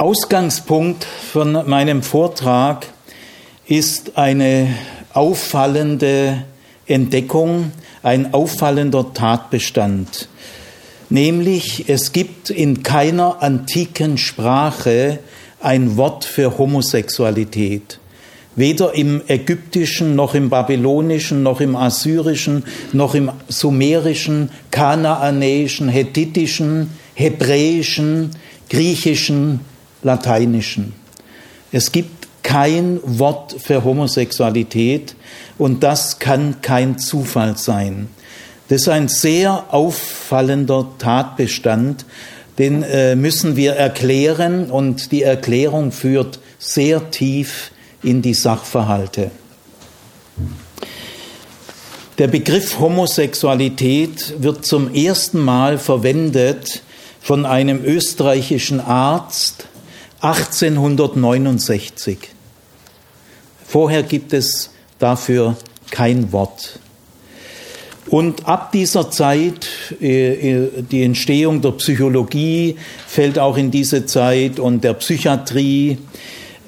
Ausgangspunkt von meinem Vortrag ist eine auffallende Entdeckung, ein auffallender Tatbestand. Nämlich, es gibt in keiner antiken Sprache ein Wort für Homosexualität. Weder im ägyptischen, noch im babylonischen, noch im assyrischen, noch im sumerischen, kanaanäischen, hethitischen, hebräischen, griechischen, lateinischen. Es gibt kein Wort für Homosexualität und das kann kein Zufall sein. Das ist ein sehr auffallender Tatbestand, den äh, müssen wir erklären und die Erklärung führt sehr tief in die Sachverhalte. Der Begriff Homosexualität wird zum ersten Mal verwendet von einem österreichischen Arzt 1869. Vorher gibt es dafür kein Wort. Und ab dieser Zeit, äh, äh, die Entstehung der Psychologie fällt auch in diese Zeit und der Psychiatrie,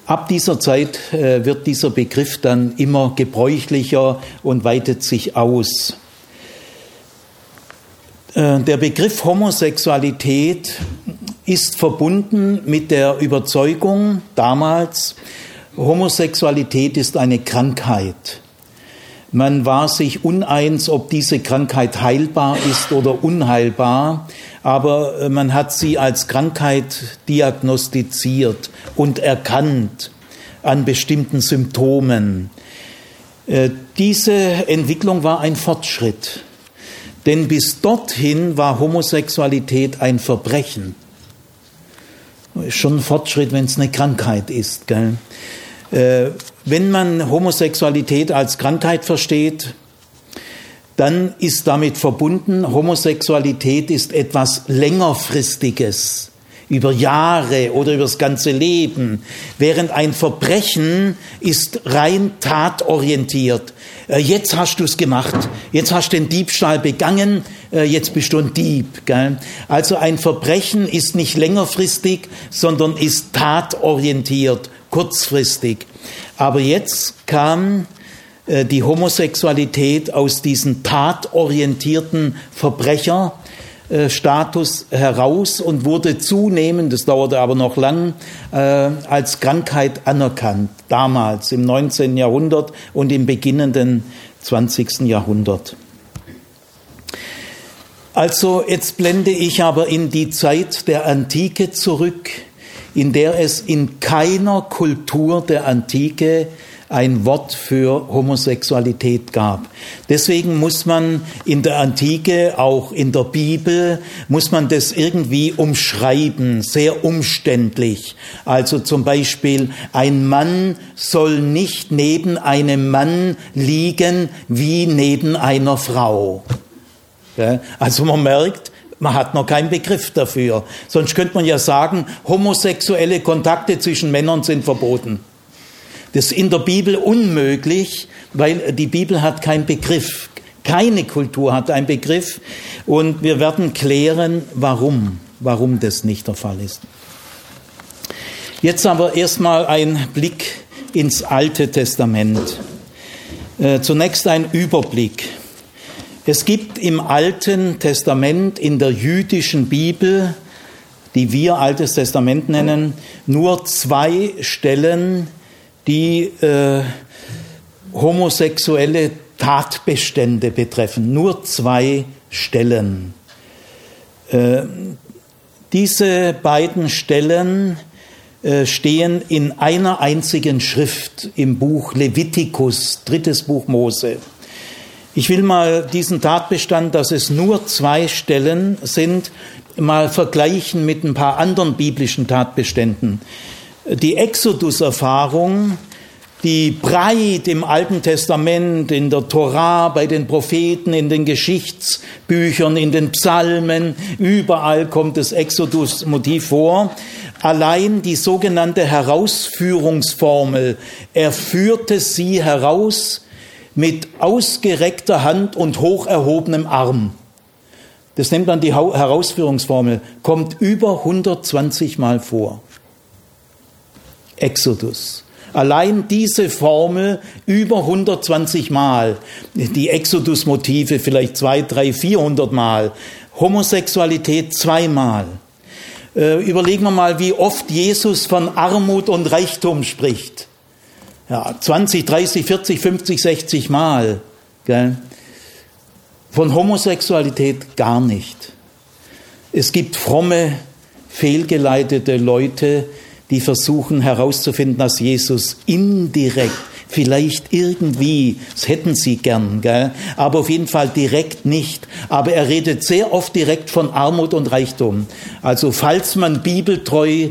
ab dieser Zeit äh, wird dieser Begriff dann immer gebräuchlicher und weitet sich aus. Der Begriff Homosexualität ist verbunden mit der Überzeugung damals, Homosexualität ist eine Krankheit. Man war sich uneins, ob diese Krankheit heilbar ist oder unheilbar, aber man hat sie als Krankheit diagnostiziert und erkannt an bestimmten Symptomen. Äh, diese Entwicklung war ein Fortschritt, denn bis dorthin war Homosexualität ein Verbrechen. Schon ein Fortschritt, wenn es eine Krankheit ist. Gell? Äh, wenn man Homosexualität als Krankheit versteht, dann ist damit verbunden, Homosexualität ist etwas längerfristiges, über Jahre oder über das ganze Leben, während ein Verbrechen ist rein tatorientiert. Äh, jetzt hast du es gemacht, jetzt hast du den Diebstahl begangen, äh, jetzt bist du ein Dieb. Also ein Verbrechen ist nicht längerfristig, sondern ist tatorientiert, kurzfristig. Aber jetzt kam äh, die Homosexualität aus diesem tatorientierten Verbrecherstatus heraus und wurde zunehmend, das dauerte aber noch lang, äh, als Krankheit anerkannt, damals im 19. Jahrhundert und im beginnenden 20. Jahrhundert. Also jetzt blende ich aber in die Zeit der Antike zurück, in der es in keiner Kultur der Antike ein Wort für Homosexualität gab. Deswegen muss man in der Antike, auch in der Bibel, muss man das irgendwie umschreiben, sehr umständlich. Also zum Beispiel, ein Mann soll nicht neben einem Mann liegen wie neben einer Frau. Also man merkt, man hat noch keinen Begriff dafür. Sonst könnte man ja sagen, homosexuelle Kontakte zwischen Männern sind verboten. Das ist in der Bibel unmöglich, weil die Bibel hat keinen Begriff. Keine Kultur hat einen Begriff. Und wir werden klären, warum, warum das nicht der Fall ist. Jetzt aber erstmal ein Blick ins Alte Testament. Äh, zunächst ein Überblick. Es gibt im Alten Testament, in der jüdischen Bibel, die wir Altes Testament nennen, nur zwei Stellen, die äh, homosexuelle Tatbestände betreffen. Nur zwei Stellen. Äh, diese beiden Stellen äh, stehen in einer einzigen Schrift im Buch Levitikus, drittes Buch Mose. Ich will mal diesen Tatbestand, dass es nur zwei Stellen sind, mal vergleichen mit ein paar anderen biblischen Tatbeständen. Die Exodus-Erfahrung, die breit im Alten Testament, in der Torah, bei den Propheten, in den Geschichtsbüchern, in den Psalmen, überall kommt das Exodus-Motiv vor. Allein die sogenannte Herausführungsformel, er führte sie heraus mit ausgereckter Hand und hoch erhobenem Arm. Das nennt man die Herausführungsformel, kommt über 120 Mal vor. Exodus. Allein diese Formel über 120 Mal, die Exodus-Motive vielleicht zwei, drei, vierhundert Mal, Homosexualität zweimal. Äh, überlegen wir mal, wie oft Jesus von Armut und Reichtum spricht. Ja, 20, 30, 40, 50, 60 Mal. Gell? Von Homosexualität gar nicht. Es gibt fromme, fehlgeleitete Leute, die versuchen herauszufinden, dass Jesus indirekt, vielleicht irgendwie, das hätten sie gern, gell? aber auf jeden Fall direkt nicht. Aber er redet sehr oft direkt von Armut und Reichtum. Also falls man bibeltreu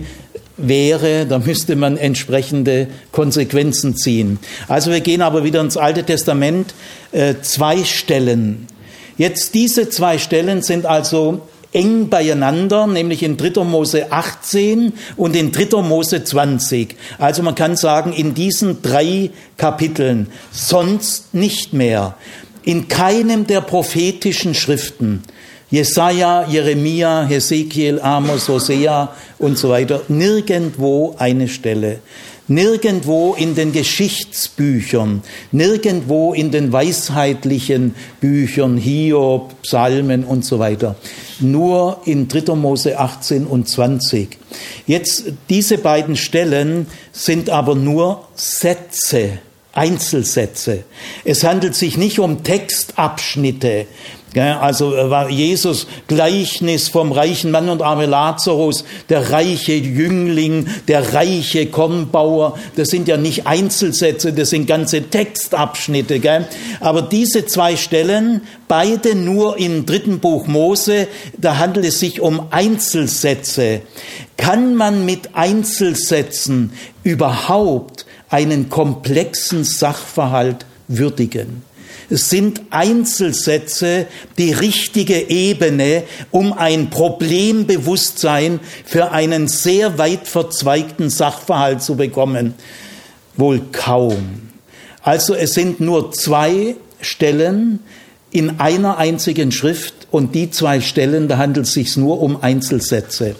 wäre, da müsste man entsprechende Konsequenzen ziehen. Also wir gehen aber wieder ins Alte Testament, äh, zwei Stellen. Jetzt diese zwei Stellen sind also eng beieinander, nämlich in 3. Mose 18 und in 3. Mose 20. Also man kann sagen, in diesen drei Kapiteln, sonst nicht mehr. In keinem der prophetischen Schriften, Jesaja, Jeremia, Hesekiel, Amos, Hosea und so weiter, nirgendwo eine Stelle. Nirgendwo in den Geschichtsbüchern, nirgendwo in den weisheitlichen Büchern, Hiob, Psalmen und so weiter. Nur in 3. Mose 18 und 20. Jetzt, diese beiden Stellen sind aber nur Sätze, Einzelsätze. Es handelt sich nicht um Textabschnitte, also äh, war Jesus Gleichnis vom reichen Mann und arme Lazarus, der reiche Jüngling, der reiche Kornbauer. Das sind ja nicht Einzelsätze, das sind ganze Textabschnitte. Gell? Aber diese zwei Stellen, beide nur im dritten Buch Mose, da handelt es sich um Einzelsätze. Kann man mit Einzelsätzen überhaupt einen komplexen Sachverhalt würdigen? Es sind Einzelsätze die richtige Ebene, um ein Problembewusstsein für einen sehr weit verzweigten Sachverhalt zu bekommen. Wohl kaum. Also es sind nur zwei Stellen in einer einzigen Schrift, und die zwei Stellen, da handelt es sich nur um Einzelsätze.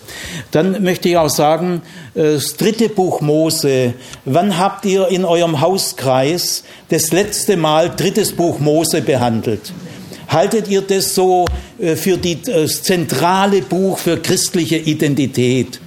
Dann möchte ich auch sagen, äh, das dritte Buch Mose. Wann habt ihr in eurem Hauskreis das letzte Mal drittes Buch Mose behandelt? Haltet ihr das so äh, für die, äh, das zentrale Buch für christliche Identität?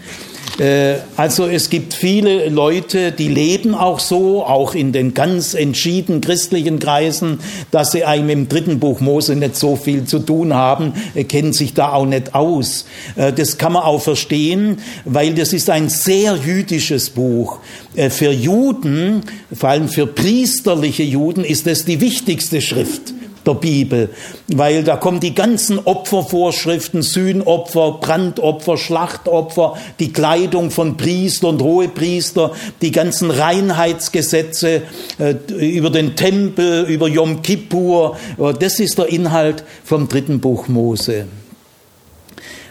Äh, also es gibt viele Leute, die leben auch so, auch in den ganz entschieden christlichen Kreisen, dass sie einem im dritten Buch Mose nicht so viel zu tun haben, kennen sich da auch nicht aus. Äh, das kann man auch verstehen, weil das ist ein sehr jüdisches Buch. Äh, für Juden, vor allem für priesterliche Juden, ist es die wichtigste Schrift der Bibel, weil da kommen die ganzen Opfervorschriften, Sühnopfer, Brandopfer, Schlachtopfer, die Kleidung von Priester und Hohepriester, die ganzen Reinheitsgesetze äh, über den Tempel, über Yom Kippur, äh, das ist der Inhalt vom dritten Buch Mose.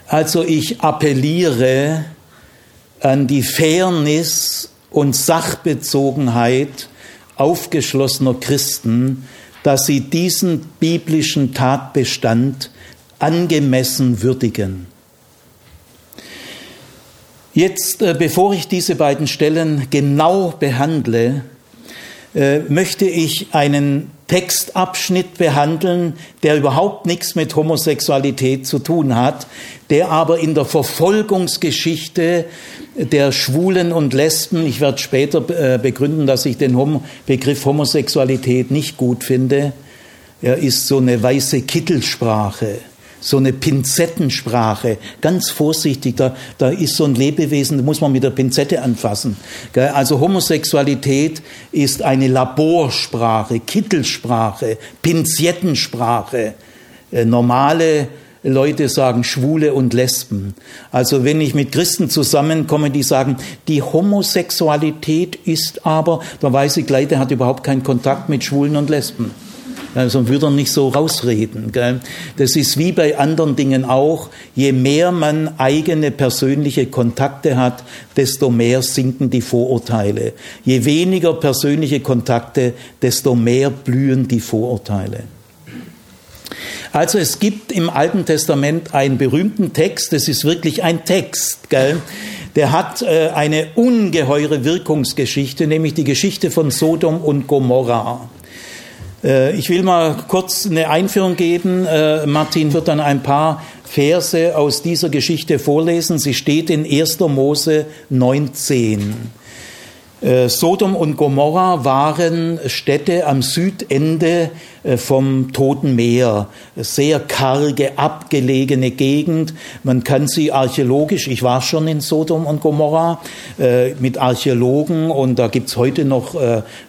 Also ich appelliere an die Fairness und Sachbezogenheit aufgeschlossener Christen, dass sie diesen biblischen Tatbestand angemessen würdigen. Jetzt, äh, bevor ich diese beiden Stellen genau behandle, äh, möchte ich einen Textabschnitt behandeln, der überhaupt nichts mit Homosexualität zu tun hat, der aber in der Verfolgungsgeschichte der Schwulen und Lesben, ich werde später äh, begründen, dass ich den Begriff Homosexualität nicht gut finde, er ist so eine weiße Kittelsprache so eine Pinzettensprache, ganz vorsichtig, da, da ist so ein Lebewesen, da muss man mit der Pinzette anfassen. Also Homosexualität ist eine Laborsprache, Kittelsprache, Pinzettensprache. Äh, normale Leute sagen Schwule und Lesben. Also wenn ich mit Christen zusammenkomme, die sagen, die Homosexualität ist aber, da weiß ich gleich, der hat überhaupt keinen Kontakt mit Schwulen und Lesben. Also würde er nicht so rausreden. Gell? Das ist wie bei anderen Dingen auch. Je mehr man eigene persönliche Kontakte hat, desto mehr sinken die Vorurteile. Je weniger persönliche Kontakte, desto mehr blühen die Vorurteile. Also es gibt im Alten Testament einen berühmten Text, das ist wirklich ein Text, gell? der hat äh, eine ungeheure Wirkungsgeschichte, nämlich die Geschichte von Sodom und Gomorra. Äh, ich will mal kurz eine Einführung geben. Äh, Martin wird dann ein paar Verse aus dieser Geschichte vorlesen. Sie steht in 1. Mose 19. Äh, Sodom und Gomorra waren Städte am Südende vom Toten Meer. Sehr karge, abgelegene Gegend. Man kann sie archäologisch, ich war schon in Sodom und Gomorra äh, mit Archäologen und da gibt's heute noch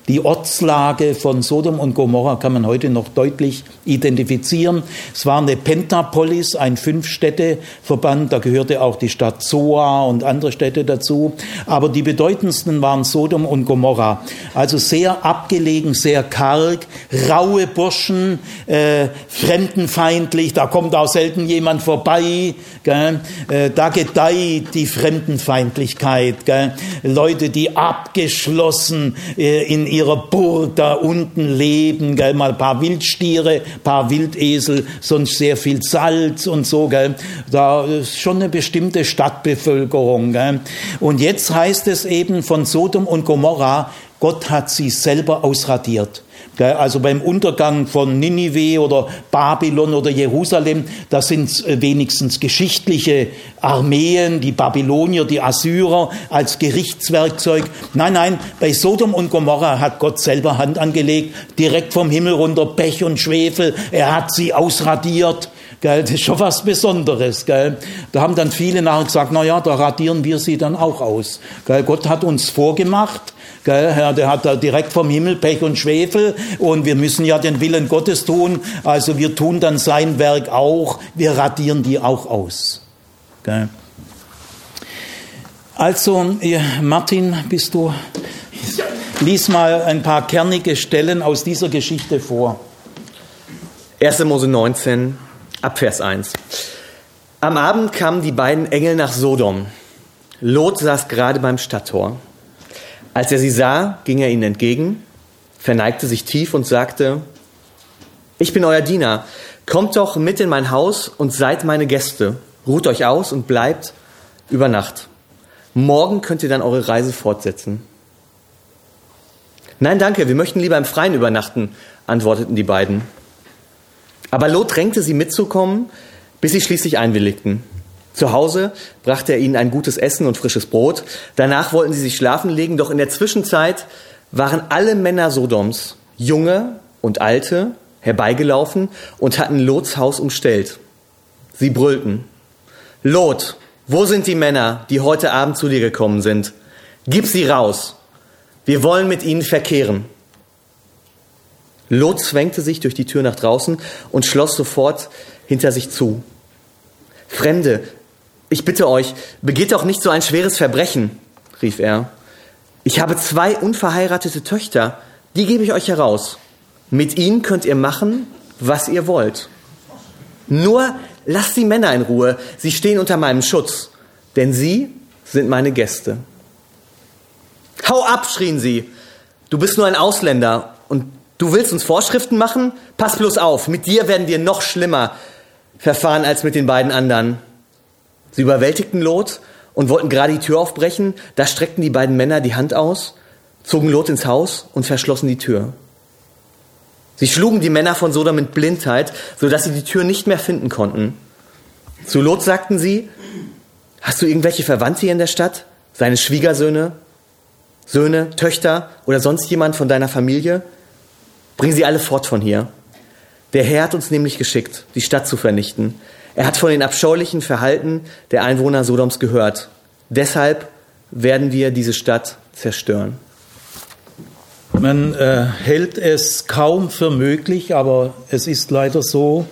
die Ortslage von Sodom und Gomorra kann man heute noch deutlich identifizieren. Es war eine Pentapolis, ein Fünf-Städte-Verband, da gehörte auch die Stadt Zoa und andere Städte dazu. Aber die bedeutendsten waren Sodom und Gomorra. Also sehr abgelegen, sehr karg, raue Burschen, äh, fremdenfeindlich, da kommt auch selten jemand vorbei. Gell? Äh, da gedeiht die Fremdenfeindlichkeit. Gell? Leute, die abgeschlossen äh, in ihrer Burg da unten leben, gell, mal ein paar Wildstiere, paar Wildesel, sonst sehr viel Salz und so, gell. Da ist schon eine bestimmte Stadtbevölkerung, gell. Und jetzt heißt es eben von Sodom und Gomorra, Gott hat sie selber ausradiert. Also beim Untergang von Ninive oder Babylon oder Jerusalem, das sind äh, wenigstens geschichtliche Armeen, die Babylonier, die Assyrer als Gerichtswerkzeug. Nein, nein, bei Sodom und Gomorra hat Gott selber Hand angelegt, direkt vom Himmel runter Pech und Schwefel. Er hat sie ausradiert. Gell, das ist schon was Besonderes. Gell. Da haben dann viele nachher gesagt, na ja, da radieren wir sie dann auch aus. Gell. Gott hat uns vorgemacht, Gell, der hat da direkt vom Himmel Pech und Schwefel und wir müssen ja den Willen Gottes tun. Also wir tun dann sein Werk auch. Wir radieren die auch aus. Gell. Also, Martin, bist du, lies mal ein paar kernige Stellen aus dieser Geschichte vor. 1. Mose 19, Abvers 1. Am Abend kamen die beiden Engel nach Sodom. Lot saß gerade beim Stadttor. Als er sie sah, ging er ihnen entgegen, verneigte sich tief und sagte, ich bin euer Diener, kommt doch mit in mein Haus und seid meine Gäste, ruht euch aus und bleibt über Nacht. Morgen könnt ihr dann eure Reise fortsetzen. Nein, danke, wir möchten lieber im Freien übernachten, antworteten die beiden. Aber Lot drängte sie mitzukommen, bis sie schließlich einwilligten. Zu Hause brachte er ihnen ein gutes Essen und frisches Brot. Danach wollten sie sich schlafen legen, doch in der Zwischenzeit waren alle Männer Sodoms, junge und alte, herbeigelaufen und hatten Lots Haus umstellt. Sie brüllten. Lot, wo sind die Männer, die heute Abend zu dir gekommen sind? Gib sie raus. Wir wollen mit ihnen verkehren. Lot zwängte sich durch die Tür nach draußen und schloss sofort hinter sich zu. Fremde, ich bitte euch, begeht doch nicht so ein schweres Verbrechen, rief er. Ich habe zwei unverheiratete Töchter, die gebe ich euch heraus. Mit ihnen könnt ihr machen, was ihr wollt. Nur lasst die Männer in Ruhe, sie stehen unter meinem Schutz, denn sie sind meine Gäste. Hau ab, schrien sie. Du bist nur ein Ausländer und du willst uns Vorschriften machen? Pass bloß auf, mit dir werden wir noch schlimmer verfahren als mit den beiden anderen. Sie überwältigten Lot und wollten gerade die Tür aufbrechen. Da streckten die beiden Männer die Hand aus, zogen Lot ins Haus und verschlossen die Tür. Sie schlugen die Männer von Sodom mit Blindheit, sodass sie die Tür nicht mehr finden konnten. Zu Lot sagten sie, hast du irgendwelche Verwandte hier in der Stadt? Seine Schwiegersöhne, Söhne, Töchter oder sonst jemand von deiner Familie? Bring sie alle fort von hier. Der Herr hat uns nämlich geschickt, die Stadt zu vernichten. Er hat von den abscheulichen Verhalten der Einwohner Sodoms gehört. Deshalb werden wir diese Stadt zerstören. Man äh, hält es kaum für möglich, aber es ist leider so,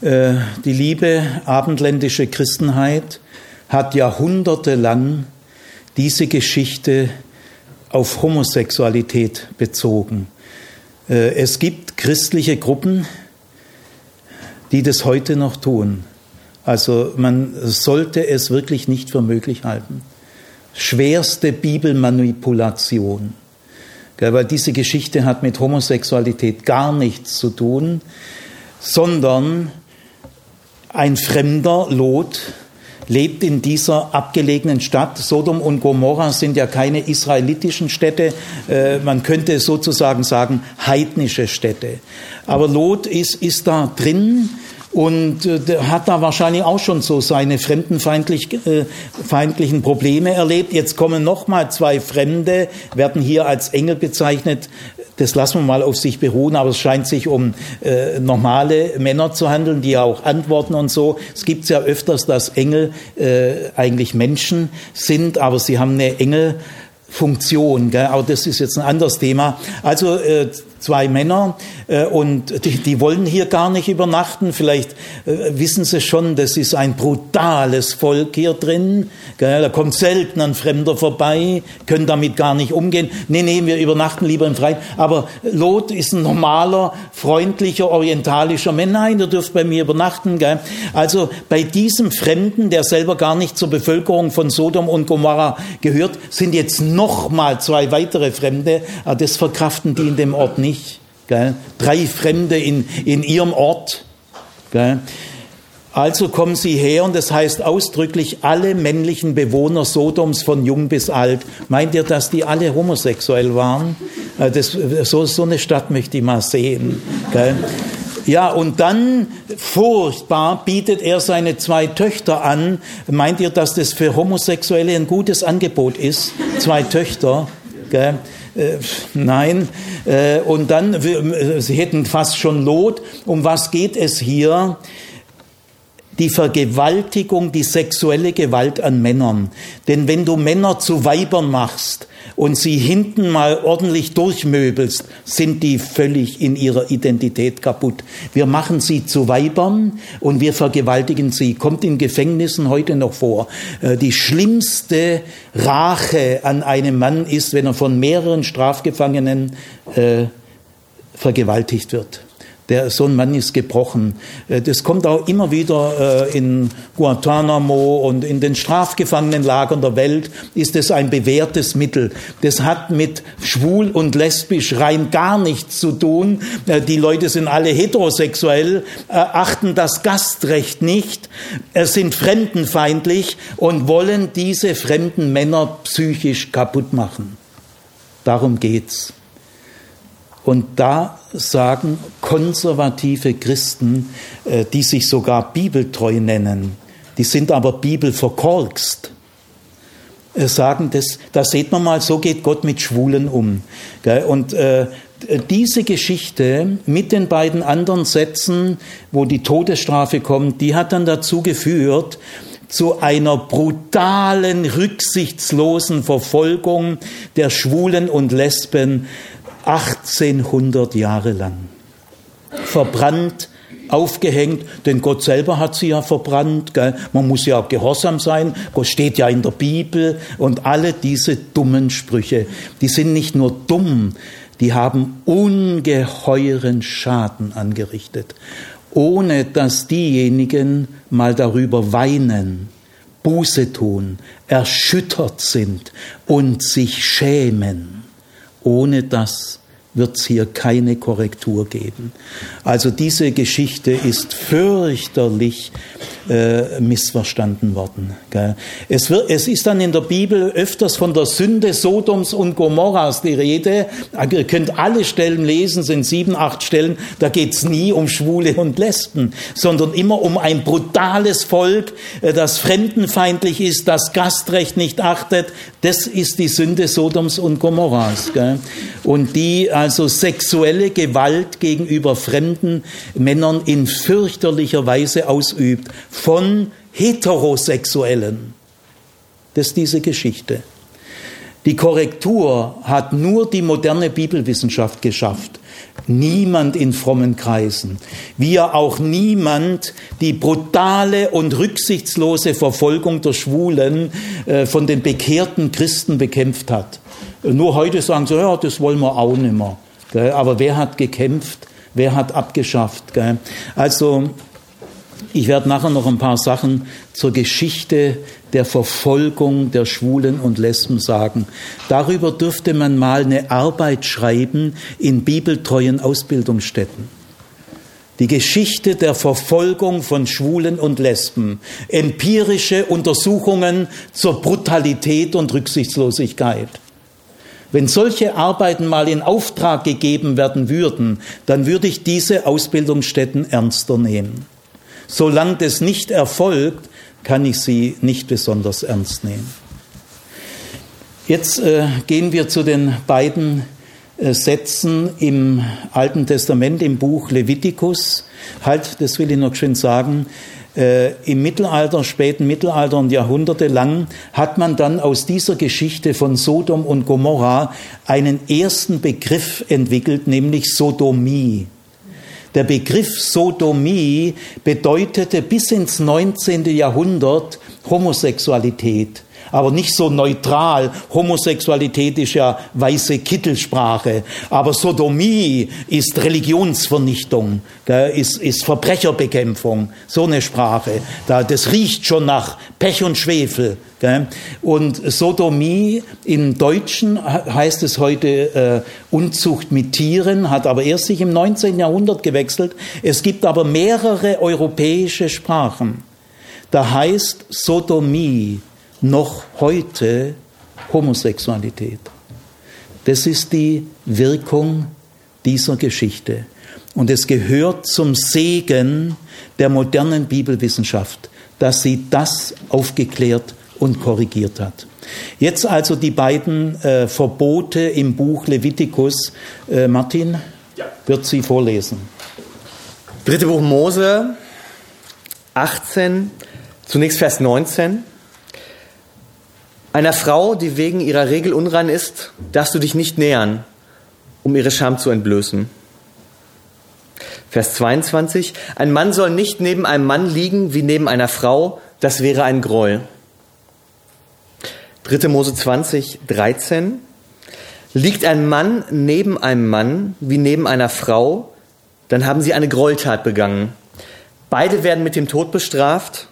äh, die liebe abendländische Christenheit hat jahrhundertelang diese Geschichte auf Homosexualität bezogen. Äh, es gibt christliche Gruppen, die das heute noch tun. Also man sollte es wirklich nicht für möglich halten. Schwerste Bibelmanipulation. Weil diese Geschichte hat mit Homosexualität gar nichts zu tun, sondern ein fremder Lot lebt in dieser abgelegenen Stadt. Sodom und Gomorra sind ja keine israelitischen Städte, äh, man könnte sozusagen sagen heidnische Städte. Aber Lot ist, ist da drin und äh, hat da wahrscheinlich auch schon so seine fremdenfeindlichen äh, Probleme erlebt. Jetzt kommen noch mal zwei Fremde, werden hier als Engel bezeichnet. Das lassen wir mal auf sich beruhen, aber es scheint sich um äh, normale Männer zu handeln, die auch antworten und so. Es gibt ja öfters, dass Engel äh, eigentlich Menschen sind, aber sie haben eine Engelfunktion. Gell? Aber das ist jetzt ein anderes Thema. Also äh, zwei Männer äh, und die, die, wollen hier gar nicht übernachten. Vielleicht äh, wissen sie schon, das ist ein brutales Volk hier drin. Gell? Da kommt selten ein Fremder vorbei, können damit gar nicht umgehen. Nee, nee, wir übernachten lieber im Freien. Aber Lot ist ein normaler, freundlicher, orientalischer Mensch. Nein, du dürft bei mir übernachten. Gell? Also bei diesem Fremden, der selber gar nicht zur Bevölkerung von Sodom und Gomorra gehört, sind jetzt noch mal zwei weitere Fremde. Ah, das verkraften die in dem Ort nicht nicht. Gell? Drei Fremde in, in ihrem Ort. Gell? Also kommen sie her und das heißt ausdrücklich alle männlichen Bewohner Sodoms von jung bis alt. Meint ihr, dass die alle homosexuell waren? Äh, das, so, so eine Stadt möchte ich mal sehen. Gell? Ja, und dann, furchtbar, bietet er seine zwei Töchter an. Meint ihr, dass das für Homosexuelle ein gutes Angebot ist? Zwei Töchter. Gell? Äh, nein. Äh, und dann, äh, Sie hätten fast schon Lot. Um was geht es hier? die Vergewaltigung, die sexuelle Gewalt an Männern. Denn wenn du Männer zu Weibern machst und sie hinten mal ordentlich durchmöbelst, sind die völlig in ihrer Identität kaputt. Wir machen sie zu Weibern und wir vergewaltigen sie. Kommt in Gefängnissen heute noch vor. Äh, die schlimmste Rache an einem Mann ist, wenn er von mehreren Strafgefangenen äh, vergewaltigt wird. Der, so ein Mann ist gebrochen. Äh, das kommt auch immer wieder äh, in Guantanamo und in den Strafgefangenenlagern der Welt ist es ein bewährtes Mittel. Das hat mit schwul und lesbisch rein gar nichts zu tun. Äh, die Leute sind alle heterosexuell, achten das Gastrecht nicht, sind fremdenfeindlich und wollen diese fremden Männer psychisch kaputt machen. Darum geht's. Und da sagen konservative Christen, äh, die sich sogar bibeltreu nennen, die sind aber bibelverkorkst, äh, sagen, das, da sieht man mal, so geht Gott mit Schwulen um. Und äh, diese Geschichte mit den beiden anderen Sätzen, wo die Todesstrafe kommt, die hat dann dazu geführt, zu einer brutalen, rücksichtslosen Verfolgung der Schwulen und Lesben 1800 Jahre lang. Verbrannt, aufgehängt, denn Gott selber hat sie ja verbrannt. Gell? Man muss ja gehorsam sein, Gott steht ja in der Bibel und alle diese dummen Sprüche, die sind nicht nur dumm, die haben ungeheuren Schaden angerichtet, ohne dass diejenigen mal darüber weinen, Buße tun, erschüttert sind und sich schämen. Ohne das wird es hier keine Korrektur geben. Also diese Geschichte ist fürchterlich äh, missverstanden worden. Gell. Es, wird, es ist dann in der Bibel öfters von der Sünde Sodoms und Gomorras die Rede. Ihr könnt alle Stellen lesen, sind sieben, acht Stellen. Da geht es nie um Schwule und Lesben, sondern immer um ein brutales Volk, äh, das fremdenfeindlich ist, das Gastrecht nicht achtet. Das ist die Sünde Sodoms und Gomorras. Gell. Und die also sexuelle Gewalt gegenüber fremden Männern in fürchterlicher Weise ausübt von Heterosexuellen. Das ist diese Geschichte. Die Korrektur hat nur die moderne Bibelwissenschaft geschafft. Niemand in frommen Kreisen. Wie auch niemand die brutale und rücksichtslose Verfolgung der Schwulen äh, von den bekehrten Christen bekämpft hat. Nur heute sagen sie, ja, das wollen wir auch nicht mehr. Aber wer hat gekämpft? Wer hat abgeschafft? Also ich werde nachher noch ein paar Sachen zur Geschichte der Verfolgung der Schwulen und Lesben sagen. Darüber dürfte man mal eine Arbeit schreiben in bibeltreuen Ausbildungsstätten. Die Geschichte der Verfolgung von Schwulen und Lesben. Empirische Untersuchungen zur Brutalität und Rücksichtslosigkeit. Wenn solche Arbeiten mal in Auftrag gegeben werden würden, dann würde ich diese Ausbildungsstätten ernster nehmen. Solange das nicht erfolgt, kann ich sie nicht besonders ernst nehmen. Jetzt äh, gehen wir zu den beiden äh, Sätzen im Alten Testament, im Buch Levitikus. Halt, das will ich noch schön sagen. Äh, Im Mittelalter, späten Mittelalter und jahrhundertelang hat man dann aus dieser Geschichte von Sodom und Gomorra einen ersten Begriff entwickelt, nämlich Sodomie. Der Begriff Sodomie bedeutete bis ins 19. Jahrhundert Homosexualität aber nicht so neutral. Homosexualität ist ja weiße Kittelsprache, aber Sodomie ist Religionsvernichtung, ist, ist Verbrecherbekämpfung, so eine Sprache. das riecht schon nach Pech und Schwefel. Und Sodomie im Deutschen heißt es heute äh, Unzucht mit Tieren, hat aber erst sich im 19. Jahrhundert gewechselt. Es gibt aber mehrere europäische Sprachen. Da heißt Sodomie noch heute Homosexualität. Das ist die Wirkung dieser Geschichte. Und es gehört zum Segen der modernen Bibelwissenschaft, dass sie das aufgeklärt und korrigiert hat. Jetzt also die beiden äh, Verbote im Buch Levitikus. Äh, Martin ja. wird sie vorlesen. Dritte Buch Mose 18, zunächst Vers 19. Einer Frau, die wegen ihrer Regel unrein ist, darfst du dich nicht nähern, um ihre Scham zu entblößen. Vers 22. Ein Mann soll nicht neben einem Mann liegen wie neben einer Frau, das wäre ein Gräuel. 3. Mose 20, 13. Liegt ein Mann neben einem Mann wie neben einer Frau, dann haben sie eine Gräueltat begangen. Beide werden mit dem Tod bestraft,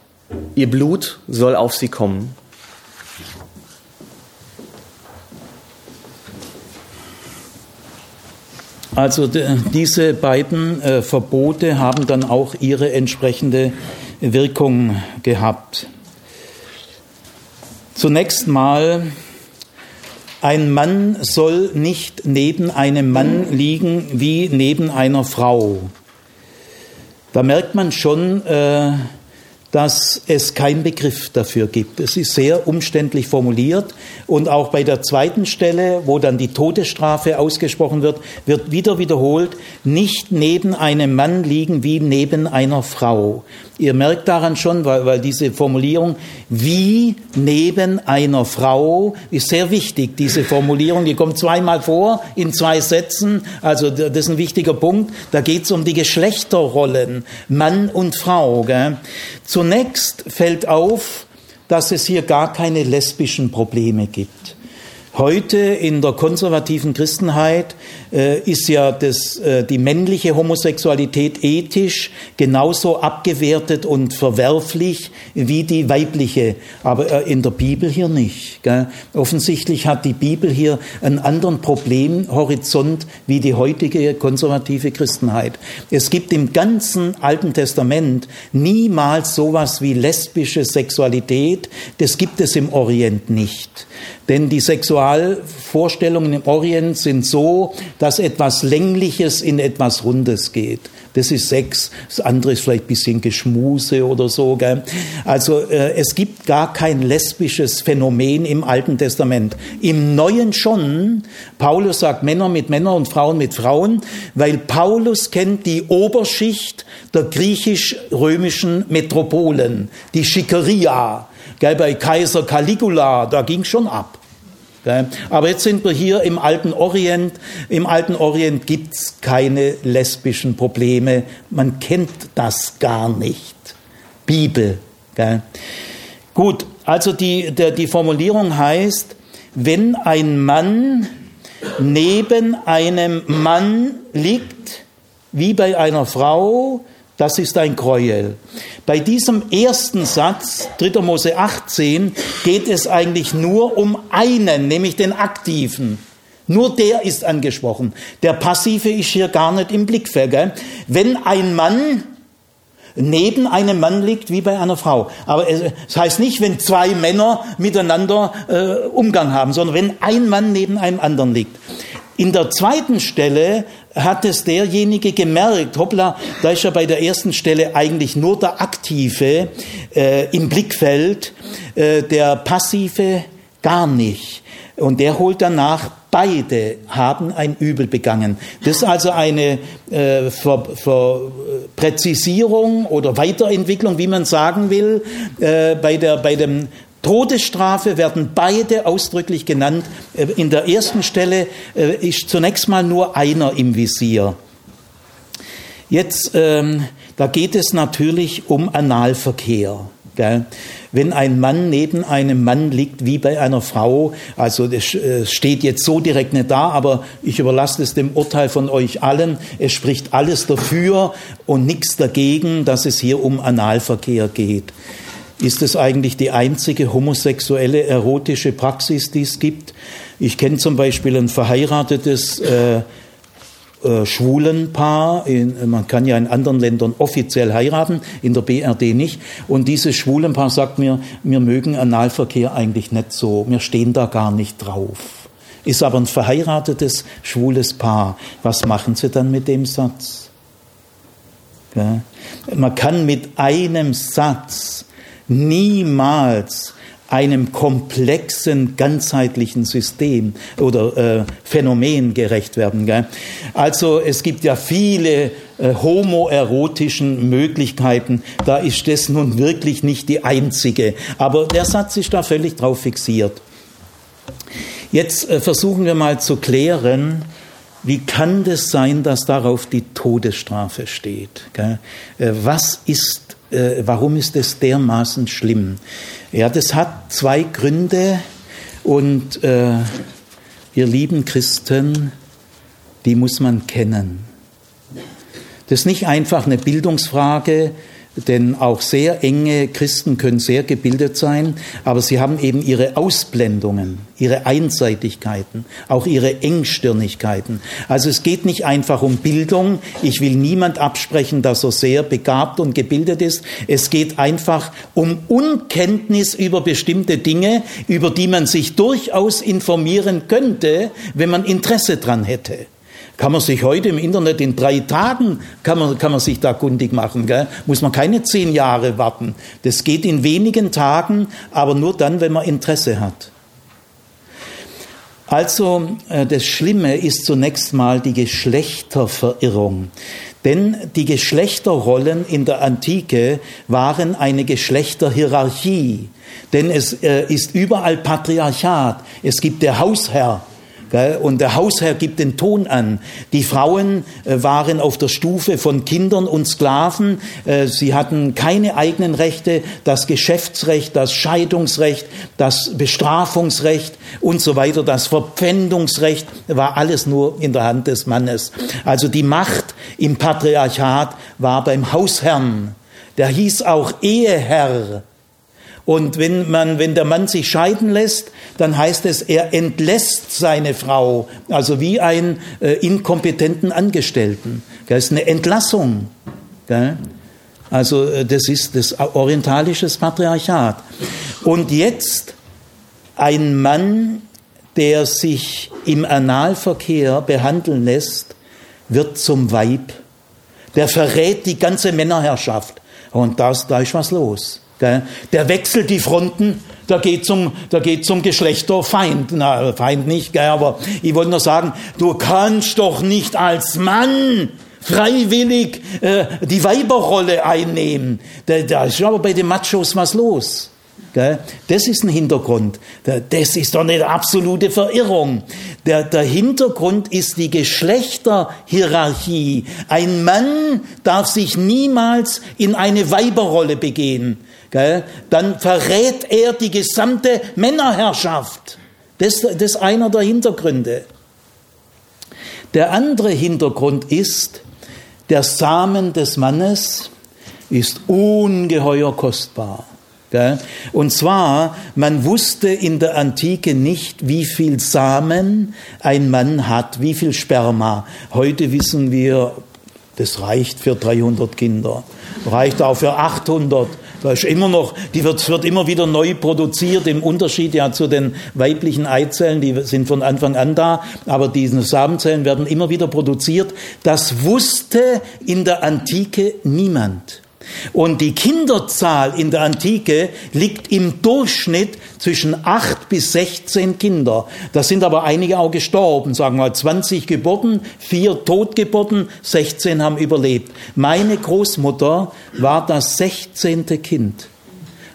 ihr Blut soll auf sie kommen. Also diese beiden äh, Verbote haben dann auch ihre entsprechende Wirkung gehabt. Zunächst mal, ein Mann soll nicht neben einem Mann liegen wie neben einer Frau. Da merkt man schon, äh, dass es keinen Begriff dafür gibt. Es ist sehr umständlich formuliert und auch bei der zweiten Stelle, wo dann die Todesstrafe ausgesprochen wird, wird wieder wiederholt, nicht neben einem Mann liegen wie neben einer Frau. Ihr merkt daran schon, weil, weil diese Formulierung wie neben einer Frau ist sehr wichtig. Diese Formulierung, die kommt zweimal vor in zwei Sätzen. Also das ist ein wichtiger Punkt. Da geht es um die Geschlechterrollen, Mann und Frau. Gell? Zunächst fällt auf, dass es hier gar keine lesbischen Probleme gibt. Heute in der konservativen Christenheit ist ja das, äh, die männliche Homosexualität ethisch genauso abgewertet und verwerflich wie die weibliche, aber äh, in der Bibel hier nicht. Gell? Offensichtlich hat die Bibel hier einen anderen Problemhorizont wie die heutige konservative Christenheit. Es gibt im ganzen Alten Testament niemals sowas wie lesbische Sexualität. Das gibt es im Orient nicht. Denn die Sexualvorstellungen im Orient sind so, dass etwas Längliches in etwas Rundes geht. Das ist Sex, das andere ist vielleicht ein bisschen Geschmuse oder so. Gell? Also äh, es gibt gar kein lesbisches Phänomen im Alten Testament. Im Neuen schon. Paulus sagt Männer mit Männern und Frauen mit Frauen, weil Paulus kennt die Oberschicht der griechisch-römischen Metropolen, die Schickeria. Gell, bei Kaiser Caligula, da ging schon ab. Aber jetzt sind wir hier im alten Orient. Im alten Orient gibt es keine lesbischen Probleme. Man kennt das gar nicht. Bibel. Gut, also die, der, die Formulierung heißt, wenn ein Mann neben einem Mann liegt, wie bei einer Frau, das ist ein Gräuel. Bei diesem ersten Satz, 3. Mose 18, geht es eigentlich nur um einen, nämlich den Aktiven. Nur der ist angesprochen. Der Passive ist hier gar nicht im Blickfeld. Gell? Wenn ein Mann neben einem Mann liegt wie bei einer Frau. Aber es das heißt nicht, wenn zwei Männer miteinander äh, Umgang haben, sondern wenn ein Mann neben einem anderen liegt. In der zweiten Stelle hat es derjenige gemerkt, hoppla, da ist ja bei der ersten Stelle eigentlich nur der Aktive äh, im Blickfeld, äh, der Passive gar nicht. Und der holt danach, beide haben ein Übel begangen. Das ist also eine äh, Ver, Ver, Präzisierung oder Weiterentwicklung, wie man sagen will, äh, bei, der, bei dem Todesstrafe werden beide ausdrücklich genannt. Äh, in der ersten Stelle äh, ist zunächst mal nur einer im Visier. Jetzt, ähm, da geht es natürlich um Analverkehr. Wenn ein Mann neben einem Mann liegt wie bei einer Frau, also das äh, steht jetzt so direkt nicht da, aber ich überlasse es dem Urteil von euch allen. Es spricht alles dafür und nichts dagegen, dass es hier um Analverkehr geht. Ist es eigentlich die einzige homosexuelle erotische Praxis, die es gibt? Ich kenne zum Beispiel ein verheiratetes äh, äh, schwulen Paar. In, man kann ja in anderen Ländern offiziell heiraten, in der BRD nicht. Und dieses schwulen Paar sagt mir, wir mögen Analverkehr eigentlich nicht so. Wir stehen da gar nicht drauf. Ist aber ein verheiratetes schwules Paar. Was machen Sie dann mit dem Satz? Ja. Man kann mit einem Satz niemals einem komplexen, ganzheitlichen System oder äh, Phänomen gerecht werden. Gell? Also es gibt ja viele äh, homoerotischen Möglichkeiten. Da ist das nun wirklich nicht die einzige. Aber der Satz ist da völlig drauf fixiert. Jetzt äh, versuchen wir mal zu klären, wie kann das sein, dass darauf die Todesstrafe steht? Gell? Äh, was ist, äh, warum ist es dermaßen schlimm? Ja, das hat zwei Gründe und äh, ihr lieben Christen, die muss man kennen. Das ist nicht einfach eine Bildungsfrage, denn auch sehr enge Christen können sehr gebildet sein, aber sie haben eben ihre Ausblendungen, ihre Einseitigkeiten, auch ihre Engstirnigkeiten. Also es geht nicht einfach um Bildung. Ich will niemand absprechen, dass er sehr begabt und gebildet ist. Es geht einfach um Unkenntnis über bestimmte Dinge, über die man sich durchaus informieren könnte, wenn man Interesse dran hätte. Kann man sich heute im Internet in drei Tagen, kann man, kann man sich da kundig machen. Gell? Muss man keine zehn Jahre warten. Das geht in wenigen Tagen, aber nur dann, wenn man Interesse hat. Also äh, das Schlimme ist zunächst mal die Geschlechterverirrung. Denn die Geschlechterrollen in der Antike waren eine Geschlechterhierarchie. Denn es äh, ist überall Patriarchat. Es gibt der Hausherr, und der Hausherr gibt den Ton an. Die Frauen äh, waren auf der Stufe von Kindern und Sklaven. Äh, sie hatten keine eigenen Rechte. Das Geschäftsrecht, das Scheidungsrecht, das Bestrafungsrecht und so weiter, das Verpfändungsrecht war alles nur in der Hand des Mannes. Also die Macht im Patriarchat war beim Hausherrn. Der hieß auch Eheherr. Und wenn man, wenn der Mann sich scheiden lässt, dann heißt es, er entlässt seine Frau, also wie einen äh, inkompetenten Angestellten. Das ist eine Entlassung. Gell? Also äh, das ist das orientalische Patriarchat. Und jetzt ein Mann, der sich im Analverkehr behandeln lässt, wird zum Weib. Der verrät die ganze Männerherrschaft. Und das, da ist was los. Der wechselt die Fronten, da geht zum, da geht zum Geschlechterfeind. Na, Feind nicht, gell, aber ich wollte nur sagen, du kannst doch nicht als Mann freiwillig äh, die Weiberrolle einnehmen. Da, da ist aber bei den Machos was los. Das ist ein Hintergrund. Das ist doch eine absolute Verirrung. Der, der Hintergrund ist die Geschlechterhierarchie. Ein Mann darf sich niemals in eine Weiberrolle begehen dann verrät er die gesamte Männerherrschaft. Das, ist einer der Hintergründe. Der andere Hintergrund ist, der Samen des Mannes ist ungeheuer kostbar. Und zwar, man wusste in der Antike nicht, wie viel Samen ein Mann hat, wie viel Sperma. Heute wissen wir, das reicht für 300 Kinder, reicht auch für 800. Da ist immer noch, die wird, wird immer wieder neu produziert, im Unterschied ja zu den weiblichen Eizellen, die sind von Anfang an da, aber diese Samenzellen werden immer wieder produziert. Das wusste in der Antike niemand. Und die Kinderzahl in der Antike liegt im Durchschnitt zwischen 8 bis 16 Kinder. Da sind aber einige auch gestorben, sagen wir mal 20 Geburten, vier Totgeburten, 16 haben überlebt. Meine Großmutter war das 16. Kind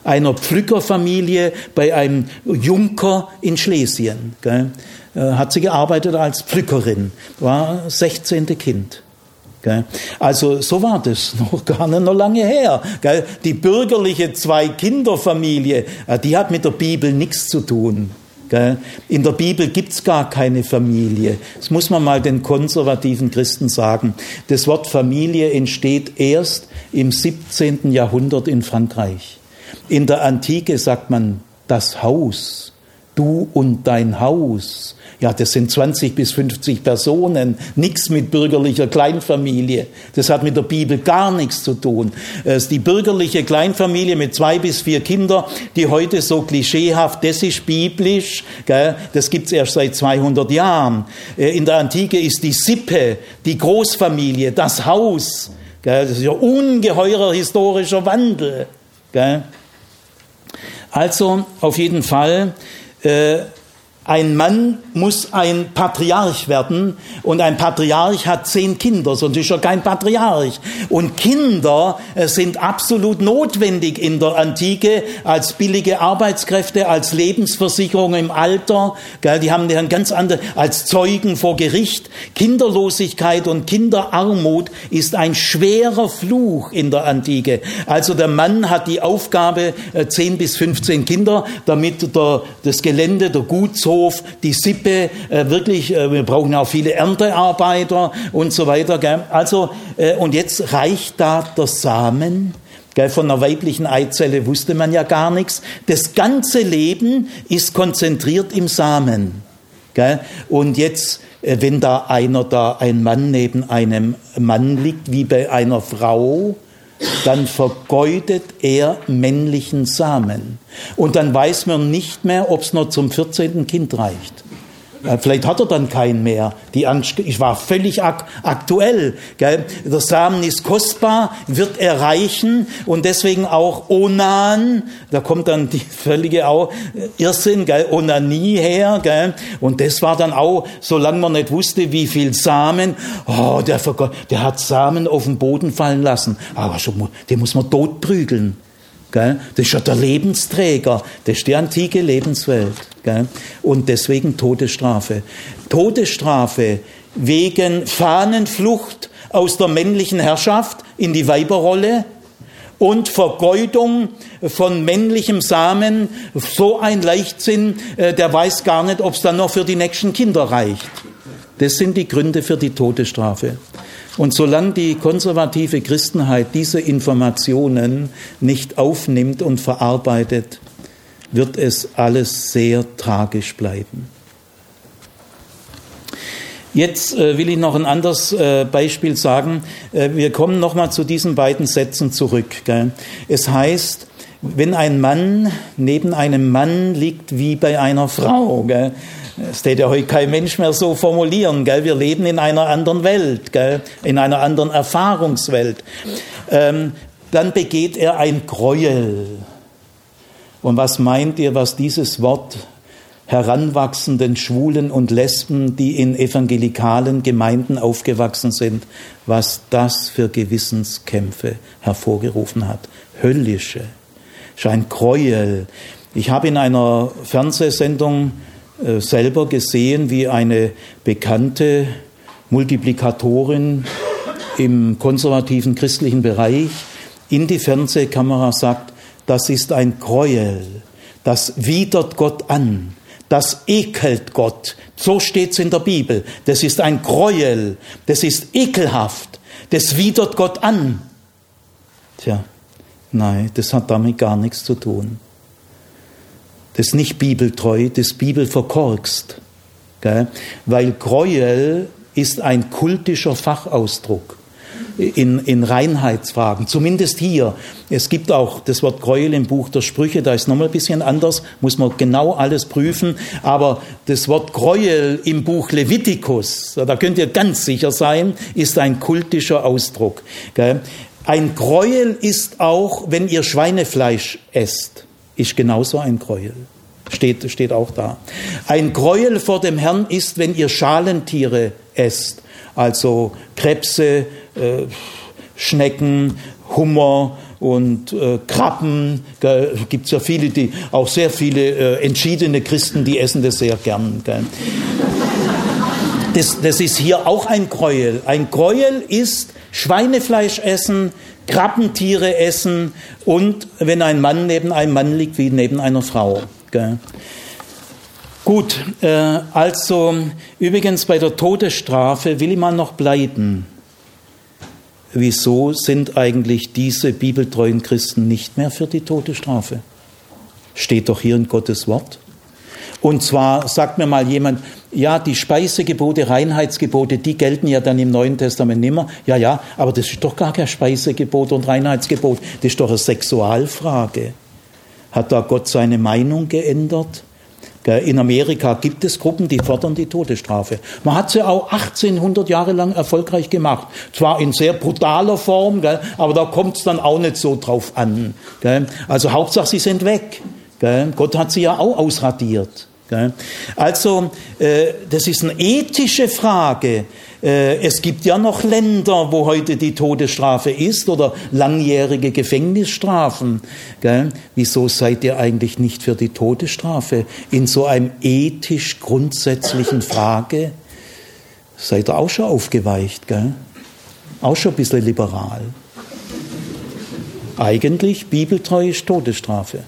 einer Pflückerfamilie bei einem Junker in Schlesien. Äh, hat sie gearbeitet als Pflückerin, war 16. Kind. Also so war das noch gar nicht noch lange her. Die bürgerliche Zwei-Kinder-Familie, äh, die hat mit der Bibel nichts zu tun. In der Bibel gibt's gar keine Familie. Das muss man mal den konservativen Christen sagen. Das Wort Familie entsteht erst im 17. Jahrhundert in Frankreich. In der Antike sagt man das Haus, du und dein Haus. Ja, das sind 20 bis 50 Personen, nichts mit bürgerlicher Kleinfamilie. Das hat mit der Bibel gar nichts zu tun. Es ist die bürgerliche Kleinfamilie mit zwei bis vier Kindern, die heute so klischeehaft, das ist biblisch, gell, das gibt's erst seit 200 Jahren. Äh, in der Antike ist die Sippe, die Großfamilie, das Haus. Gell, das ist ja ungeheurer historischer Wandel. Gell. Also auf jeden Fall äh, ein Mann muss ein Patriarch werden und ein Patriarch hat zehn Kinder, sonst ist er kein Patriarch. Und Kinder äh, sind absolut notwendig in der Antike als billige Arbeitskräfte, als Lebensversicherung im Alter. Die haben eine ganz andere, als Zeugen vor Gericht. Kinderlosigkeit und Kinderarmut ist ein schwerer Fluch in der Antike. Also der Mann hat die Aufgabe, äh, zehn bis 15 Kinder, damit der, das Gelände, der Gutshof, Hof, die Sippe, äh, wirklich, äh, wir brauchen auch viele Erntearbeiter und so weiter. Gell? Also, äh, und jetzt reicht da der Samen. Von einer weiblichen Eizelle wusste man ja gar nichts. Das ganze Leben ist konzentriert im Samen. Und jetzt, äh, wenn da einer da, ein Mann neben einem Mann liegt, wie bei einer Frau, dann vergeudet er männlichen Samen. Und dann weiß man nicht mehr, ob es noch zum 14. Kind reicht. Äh, vielleicht hat er dann keinen mehr. Die ich war völlig ak aktuell. Gell? Der Samen ist kostbar, wird erreichen und deswegen auch Onan. Da kommt dann die völlige auch Irrsinn, gell? Onanie her. Gell? Und das war dann auch, solange man nicht wusste, wie viel Samen. Oh, der, der hat Samen auf den Boden fallen lassen. Aber schon, den muss man totprügeln. Gell? Das ist ja der Lebensträger, das ist die antike Lebenswelt. Gell? Und deswegen Todesstrafe. Todesstrafe wegen Fahnenflucht aus der männlichen Herrschaft in die Weiberrolle und Vergeudung von männlichem Samen, so ein Leichtsinn, äh, der weiß gar nicht, ob es dann noch für die nächsten Kinder reicht. Das sind die Gründe für die Todesstrafe. Und solange die konservative Christenheit diese Informationen nicht aufnimmt und verarbeitet, wird es alles sehr tragisch bleiben. Jetzt äh, will ich noch ein anderes äh, Beispiel sagen. Äh, wir kommen nochmal zu diesen beiden Sätzen zurück. Gell? Es heißt, wenn ein Mann neben einem Mann liegt wie bei einer Frau, gell? Das täte ja heute kein Mensch mehr so formulieren. Gell? Wir leben in einer anderen Welt, gell? in einer anderen Erfahrungswelt. Ähm, dann begeht er ein Gräuel. Und was meint ihr, was dieses Wort heranwachsenden Schwulen und Lesben, die in evangelikalen Gemeinden aufgewachsen sind, was das für Gewissenskämpfe hervorgerufen hat? Höllische. Schein Gräuel. Ich habe in einer Fernsehsendung äh, selber gesehen, wie eine bekannte Multiplikatorin im konservativen christlichen Bereich in die Fernsehkamera sagt, das ist ein Gräuel, das widert Gott an, das ekelt Gott. So steht's in der Bibel. Das ist ein Gräuel, das ist ekelhaft, das widert Gott an. Tja, Nein, das hat damit gar nichts zu tun. Das ist nicht bibeltreu, das ist bibelverkorkst. Weil Gräuel ist ein kultischer Fachausdruck in, in Reinheitsfragen, zumindest hier. Es gibt auch das Wort Gräuel im Buch der Sprüche, da ist nochmal ein bisschen anders, muss man genau alles prüfen, aber das Wort Gräuel im Buch Levitikus, da könnt ihr ganz sicher sein, ist ein kultischer Ausdruck. Ein Gräuel ist auch, wenn ihr Schweinefleisch esst, ist genauso ein Gräuel. Steht, steht auch da. Ein Gräuel vor dem Herrn ist, wenn ihr Schalentiere esst, also Krebse, äh, Schnecken, Hummer und äh, Krabben. Gibt es ja viele, die auch sehr viele äh, entschiedene Christen, die essen das sehr gern. Gell. Das, das ist hier auch ein Gräuel. Ein Gräuel ist Schweinefleisch essen, Krabbentiere essen und wenn ein Mann neben einem Mann liegt, wie neben einer Frau. Gell. Gut, äh, also übrigens bei der Todesstrafe will ich mal noch bleiben wieso sind eigentlich diese bibeltreuen Christen nicht mehr für die Todesstrafe? Steht doch hier in Gottes Wort. Und zwar sagt mir mal jemand, ja, die Speisegebote, Reinheitsgebote, die gelten ja dann im Neuen Testament nimmer. Ja, ja, aber das ist doch gar kein Speisegebot und Reinheitsgebot. Das ist doch eine Sexualfrage. Hat da Gott seine Meinung geändert? In Amerika gibt es Gruppen, die fordern die Todesstrafe. Man hat sie auch 1800 Jahre lang erfolgreich gemacht. Zwar in sehr brutaler Form, aber da kommt es dann auch nicht so drauf an. Also Hauptsache, sie sind weg. Gott hat sie ja auch ausradiert. Also, äh, das ist eine ethische Frage. Äh, es gibt ja noch Länder, wo heute die Todesstrafe ist oder langjährige Gefängnisstrafen. Wieso seid ihr eigentlich nicht für die Todesstrafe? In so einem ethisch grundsätzlichen Frage seid ihr auch schon aufgeweicht, auch schon ein bisschen liberal. Eigentlich bibeltreu ist Todesstrafe.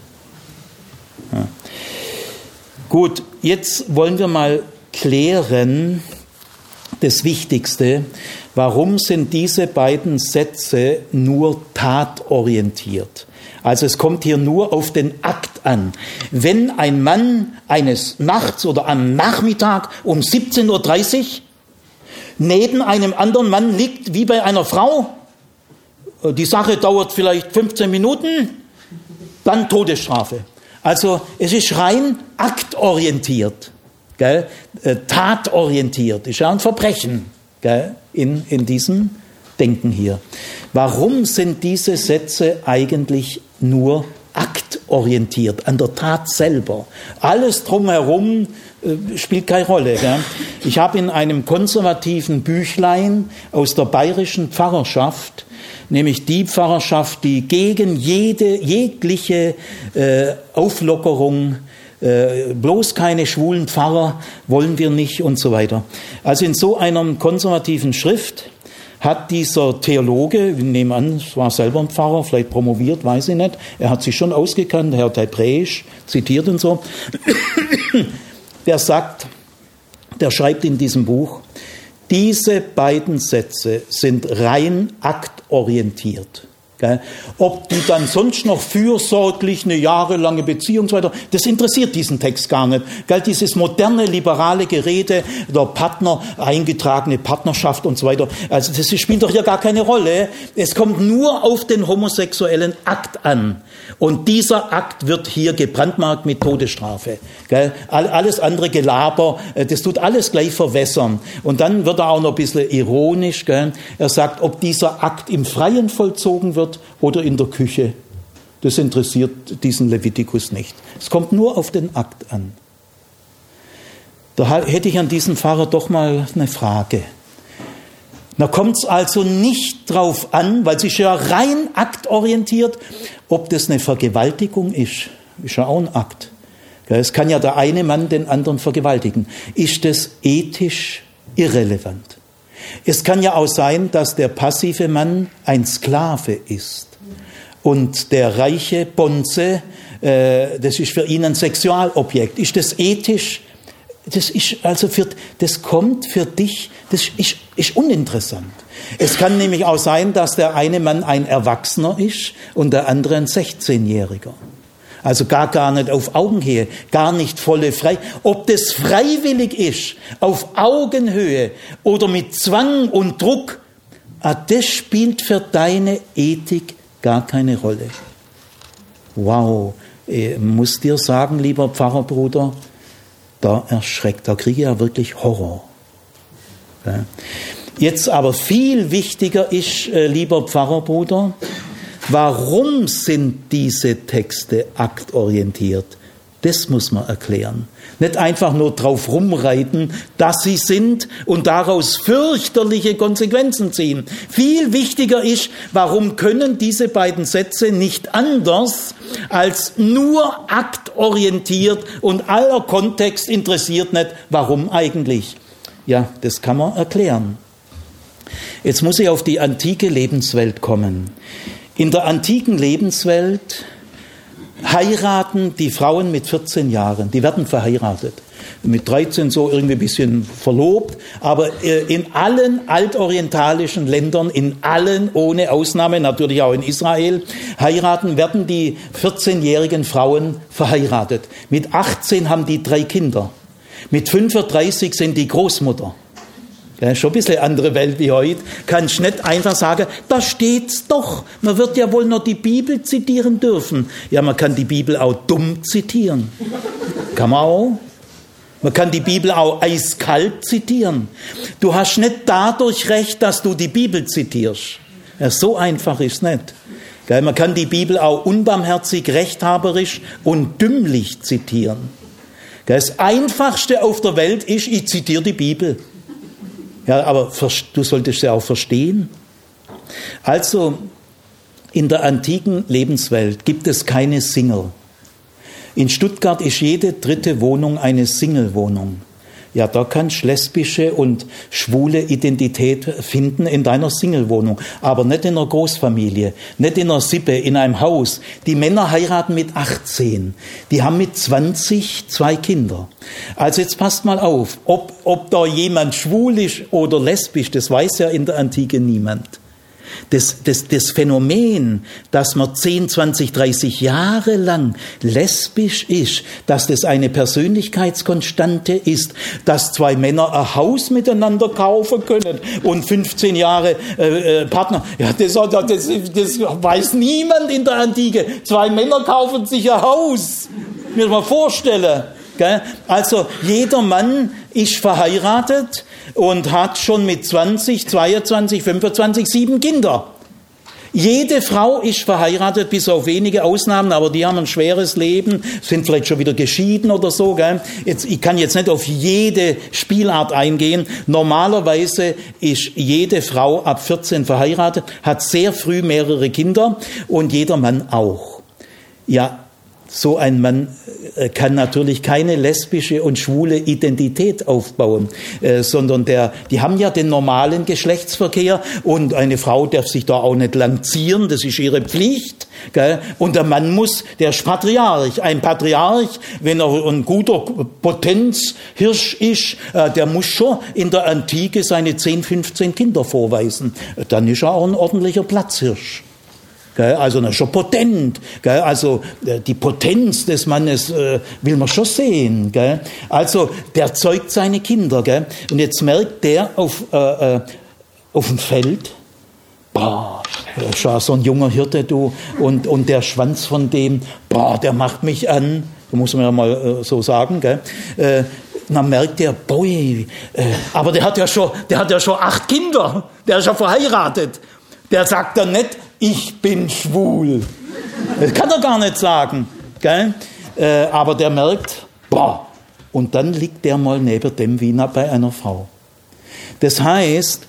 Gut, jetzt wollen wir mal klären, das Wichtigste, warum sind diese beiden Sätze nur tatorientiert? Also es kommt hier nur auf den Akt an. Wenn ein Mann eines Nachts oder am Nachmittag um 17.30 Uhr neben einem anderen Mann liegt wie bei einer Frau, die Sache dauert vielleicht 15 Minuten, dann Todesstrafe. Also es ist rein aktorientiert, gell? Äh, tatorientiert, ist ja ein Verbrechen gell? In, in diesem Denken hier. Warum sind diese Sätze eigentlich nur aktorientiert, an der Tat selber? Alles drumherum äh, spielt keine Rolle. Gell? Ich habe in einem konservativen Büchlein aus der bayerischen Pfarrerschaft nämlich die Pfarrerschaft, die gegen jede, jegliche äh, Auflockerung äh, bloß keine schwulen Pfarrer wollen wir nicht und so weiter. Also in so einer konservativen Schrift hat dieser Theologe, wir nehmen an, es war selber ein Pfarrer, vielleicht promoviert, weiß ich nicht, er hat sich schon ausgekannt, er hat Hebräisch zitiert und so, der sagt, der schreibt in diesem Buch, diese beiden Sätze sind rein aktorientiert. Ob die dann sonst noch fürsorglich eine jahrelange Beziehung und so weiter, das interessiert diesen Text gar nicht. Gell? Dieses moderne liberale Gerede der Partner, eingetragene Partnerschaft und so weiter, also das spielt doch hier gar keine Rolle. Es kommt nur auf den homosexuellen Akt an. Und dieser Akt wird hier gebrandmarkt mit Todesstrafe. Gell? Alles andere Gelaber, äh, das tut alles gleich verwässern. Und dann wird er auch noch ein bisschen ironisch. Gell? Er sagt, ob dieser Akt im Freien vollzogen wird oder in der Küche. Das interessiert diesen Levitikus nicht. Es kommt nur auf den Akt an. Da hätte ich an diesen Pfarrer doch mal eine Frage. Da kommt es also nicht drauf an, weil sich ja rein aktorientiert, ob das eine Vergewaltigung ist. Ist ja auch ein Akt. Es kann ja der eine Mann den anderen vergewaltigen. Ist das ethisch irrelevant? Es kann ja auch sein, dass der passive Mann ein Sklave ist und der reiche Bonze, äh, das ist für ihn ein Sexualobjekt. Ist das ethisch das ist also für, das kommt für dich, das ist, ist uninteressant. Es kann nämlich auch sein, dass der eine Mann ein Erwachsener ist und der andere ein 16-Jähriger. Also gar gar nicht auf Augenhöhe, gar nicht volle frei. Ob das freiwillig ist, auf Augenhöhe oder mit Zwang und Druck, ah, das spielt für deine Ethik gar keine Rolle. Wow, ich muss dir sagen, lieber Pfarrerbruder, da erschreckt, da kriege ich ja wirklich Horror. Jetzt aber viel wichtiger ist, äh, lieber Pfarrerbruder, warum sind diese Texte aktorientiert? Das muss man erklären. Nicht einfach nur drauf rumreiten, dass sie sind und daraus fürchterliche Konsequenzen ziehen. Viel wichtiger ist, warum können diese beiden Sätze nicht anders als nur aktorientiert und aller Kontext interessiert nicht, warum eigentlich. Ja, das kann man erklären. Jetzt muss ich auf die antike Lebenswelt kommen. In der antiken Lebenswelt heiraten die Frauen mit 14 Jahren, die werden verheiratet. Mit 13 so irgendwie ein bisschen verlobt, aber äh, in allen altorientalischen Ländern, in allen ohne Ausnahme, natürlich auch in Israel, heiraten, werden die 14-jährigen Frauen verheiratet. Mit 18 haben die drei Kinder. Mit 35 sind die Großmutter. Ja, schon ein bisschen andere Welt wie heute. Kannst nicht einfach sagen, da steht's doch. Man wird ja wohl noch die Bibel zitieren dürfen. Ja, man kann die Bibel auch dumm zitieren. Kann man auch. Man kann die Bibel auch eiskalt zitieren. Du hast nicht dadurch recht, dass du die Bibel zitierst. Ja, so einfach ist nicht. Man kann die Bibel auch unbarmherzig, rechthaberisch und dümmlich zitieren. Das Einfachste auf der Welt ist, ich zitiere die Bibel. Ja, aber du solltest ja auch verstehen. Also, in der antiken Lebenswelt gibt es keine Single. In Stuttgart ist jede dritte Wohnung eine Single-Wohnung. Ja, da kannst lesbische und schwule Identität finden in deiner Single-Wohnung, aber nicht in einer Großfamilie, nicht in einer Sippe, in einem Haus. Die Männer heiraten mit 18, die haben mit 20 zwei Kinder. Also jetzt passt mal auf, ob, ob da jemand schwul ist oder lesbisch, das weiß ja in der Antike niemand das, das, das Phänomen, dass man 10, 20, 30 Jahre lang lesbisch ist, dass das eine Persönlichkeitskonstante ist, dass zwei Männer ein Haus miteinander kaufen können und 15 Jahre äh, äh, Partner, ja, das, das, das weiß niemand in der Antike. Zwei Männer kaufen sich ein Haus. Mir mal vorstellen. Also jeder Mann ist verheiratet und hat schon mit 20, 22, 25 sieben Kinder. Jede Frau ist verheiratet, bis auf wenige Ausnahmen, aber die haben ein schweres Leben, sind vielleicht schon wieder geschieden oder so. Gell? Jetzt, ich kann jetzt nicht auf jede Spielart eingehen. Normalerweise ist jede Frau ab 14 verheiratet, hat sehr früh mehrere Kinder und jeder Mann auch. Ja, so ein Mann äh, kann natürlich keine lesbische und schwule Identität aufbauen, äh, sondern der, die haben ja den normalen Geschlechtsverkehr und eine Frau darf sich da auch nicht lancieren, das ist ihre Pflicht. Gell? Und der Mann muss, der ist Patriarch. Ein Patriarch, wenn er ein guter Potenzhirsch ist, äh, der muss schon in der Antike seine 10, 15 Kinder vorweisen. Dann ist er auch ein ordentlicher Platzhirsch. Also na, schon potent. Also äh, die Potenz des Mannes äh, will man schon sehen. Also der zeugt seine Kinder. Und jetzt merkt der auf, äh, äh, auf dem Feld, boah, schau, so ein junger Hirte, du, und, und der Schwanz von dem, boah, der macht mich an. Muss man ja mal äh, so sagen. Gell? Äh, dann merkt der, boy, äh, aber der hat ja schon, der hat ja schon acht Kinder, der ist ja verheiratet. Der sagt dann nicht, ich bin schwul. Das kann er gar nicht sagen. Gell? Äh, aber der merkt, boah, und dann liegt der mal neben dem Wiener bei einer Frau. Das heißt,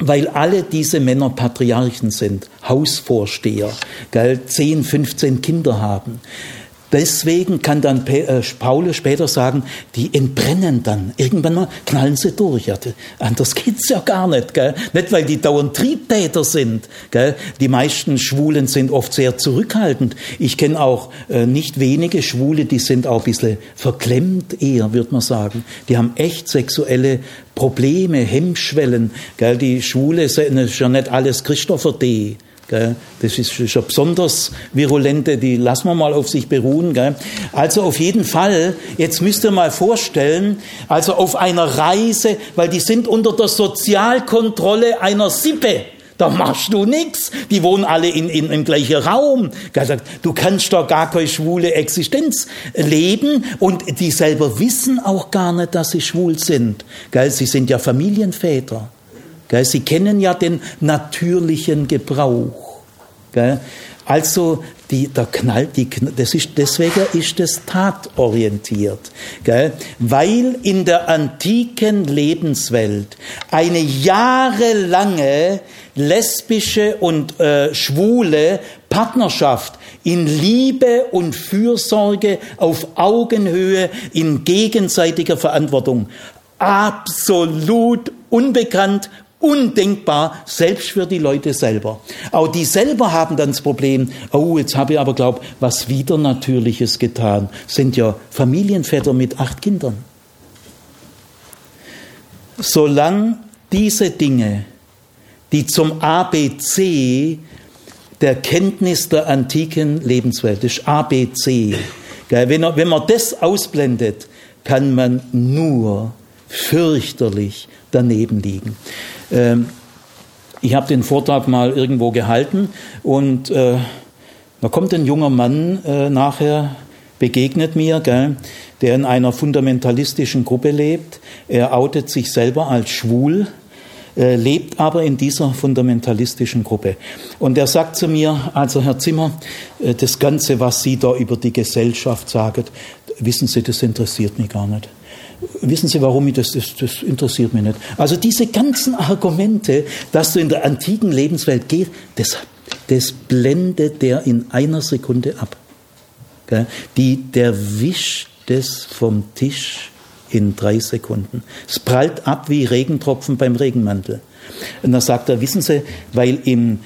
weil alle diese Männer Patriarchen sind, Hausvorsteher, gell, 10, 15 Kinder haben, Deswegen kann dann äh, Paulus später sagen, die entbrennen dann. Irgendwann mal knallen sie durch. Anders geht's ja gar nicht. Gell? Nicht, weil die dauernd Triebtäter sind. Gell? Die meisten Schwulen sind oft sehr zurückhaltend. Ich kenne auch äh, nicht wenige Schwule, die sind auch ein bisschen verklemmt eher, würde man sagen. Die haben echt sexuelle Probleme, Hemmschwellen. Gell? Die Schwule sind ja nicht alles Christopher D. Das ist schon besonders virulente, die lassen wir mal auf sich beruhen. Also auf jeden Fall, jetzt müsst ihr mal vorstellen, also auf einer Reise, weil die sind unter der Sozialkontrolle einer Sippe. Da machst du nichts. Die wohnen alle in, in, im gleichen Raum. Du kannst doch gar keine schwule Existenz leben und die selber wissen auch gar nicht, dass sie schwul sind. Sie sind ja Familienväter. Sie kennen ja den natürlichen Gebrauch. Also die, der Knall, die, das ist, deswegen ist es tatorientiert, gell? weil in der antiken Lebenswelt eine jahrelange lesbische und äh, schwule Partnerschaft in Liebe und Fürsorge auf Augenhöhe, in gegenseitiger Verantwortung absolut unbekannt undenkbar, selbst für die Leute selber. Auch die selber haben dann das Problem, oh, jetzt habe ich aber, glaub, was Widernatürliches getan. Sind ja Familienväter mit acht Kindern. Solange diese Dinge, die zum ABC der Kenntnis der antiken Lebenswelt, das ABC, wenn man das ausblendet, kann man nur fürchterlich daneben liegen. Ähm, ich habe den Vortrag mal irgendwo gehalten und äh, da kommt ein junger Mann äh, nachher, begegnet mir, gell, der in einer fundamentalistischen Gruppe lebt. Er outet sich selber als schwul, äh, lebt aber in dieser fundamentalistischen Gruppe. Und er sagt zu mir, also Herr Zimmer, äh, das Ganze, was Sie da über die Gesellschaft sagen, wissen Sie, das interessiert mich gar nicht. Wissen Sie, warum das, das, das interessiert mich nicht. Also diese ganzen Argumente, dass du in der antiken Lebenswelt gehst, das, das blendet der in einer Sekunde ab. Die, der wischt das vom Tisch in drei Sekunden. Es prallt ab wie Regentropfen beim Regenmantel. Und dann sagt er, wissen Sie, weil im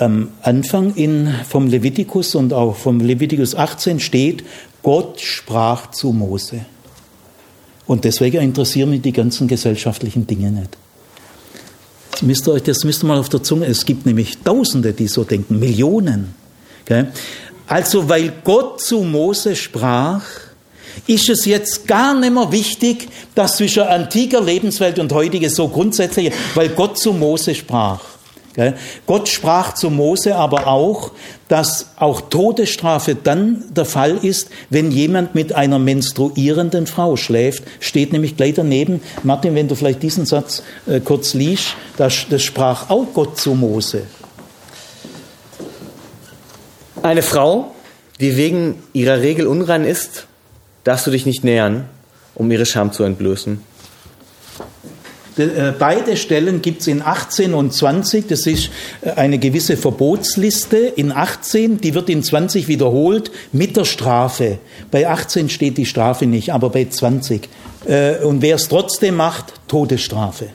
am Anfang in, vom Levitikus und auch vom Levitikus 18 steht, Gott sprach zu Mose. Und deswegen interessieren mich die ganzen gesellschaftlichen Dinge nicht. Das müsst ihr euch, das müsst ihr mal auf der Zunge, es gibt nämlich Tausende, die so denken, Millionen. Also, weil Gott zu Mose sprach, ist es jetzt gar nicht mehr wichtig, dass zwischen antiker Lebenswelt und heutiger so grundsätzlich, weil Gott zu Mose sprach. Gott sprach zu Mose aber auch, dass auch Todesstrafe dann der Fall ist, wenn jemand mit einer menstruierenden Frau schläft. Steht nämlich gleich daneben. Martin, wenn du vielleicht diesen Satz äh, kurz liest, das, das sprach auch Gott zu Mose. Eine Frau, die wegen ihrer Regel unrein ist, darfst du dich nicht nähern, um ihre Scham zu entblößen. Äh, beide Stellen gibt es in 18 und 20. Das ist äh, eine gewisse Verbotsliste. In 18, die wird in 20 wiederholt mit der Strafe. Bei 18 steht die Strafe nicht, aber bei 20. Äh, und wer es trotzdem macht, Todesstrafe.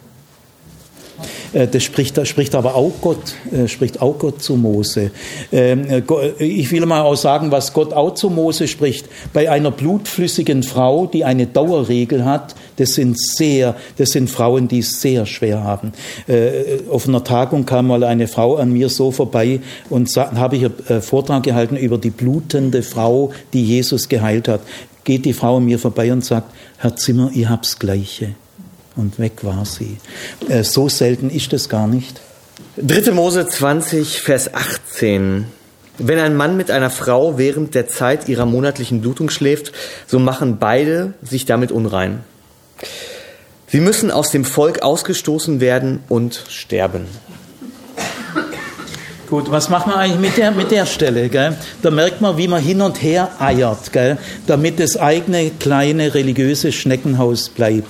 Das spricht, das spricht aber auch Gott, spricht auch Gott zu Mose. Ähm, äh, ich will mal auch sagen, was Gott auch zu Mose spricht. Bei einer blutflüssigen Frau, die eine Dauerregel hat, das sind sehr, das sind Frauen, die es sehr schwer haben. Auf einer Tagung kam mal eine Frau an mir so vorbei und habe ich einen Vortrag gehalten über die blutende Frau, die Jesus geheilt hat. Geht die Frau an mir vorbei und sagt, Herr Zimmer, ich hab's Gleiche und weg war sie. Äh, so selten ist es gar nicht. 3. Mose 20, Vers 18. Wenn ein Mann mit einer Frau während der Zeit ihrer monatlichen Blutung schläft, so machen beide sich damit unrein. Sie müssen aus dem Volk ausgestoßen werden und sterben. Gut, was macht man eigentlich mit der, mit der Stelle? Gell? Da merkt man, wie man hin und her eiert, gell? damit das eigene kleine religiöse Schneckenhaus bleibt.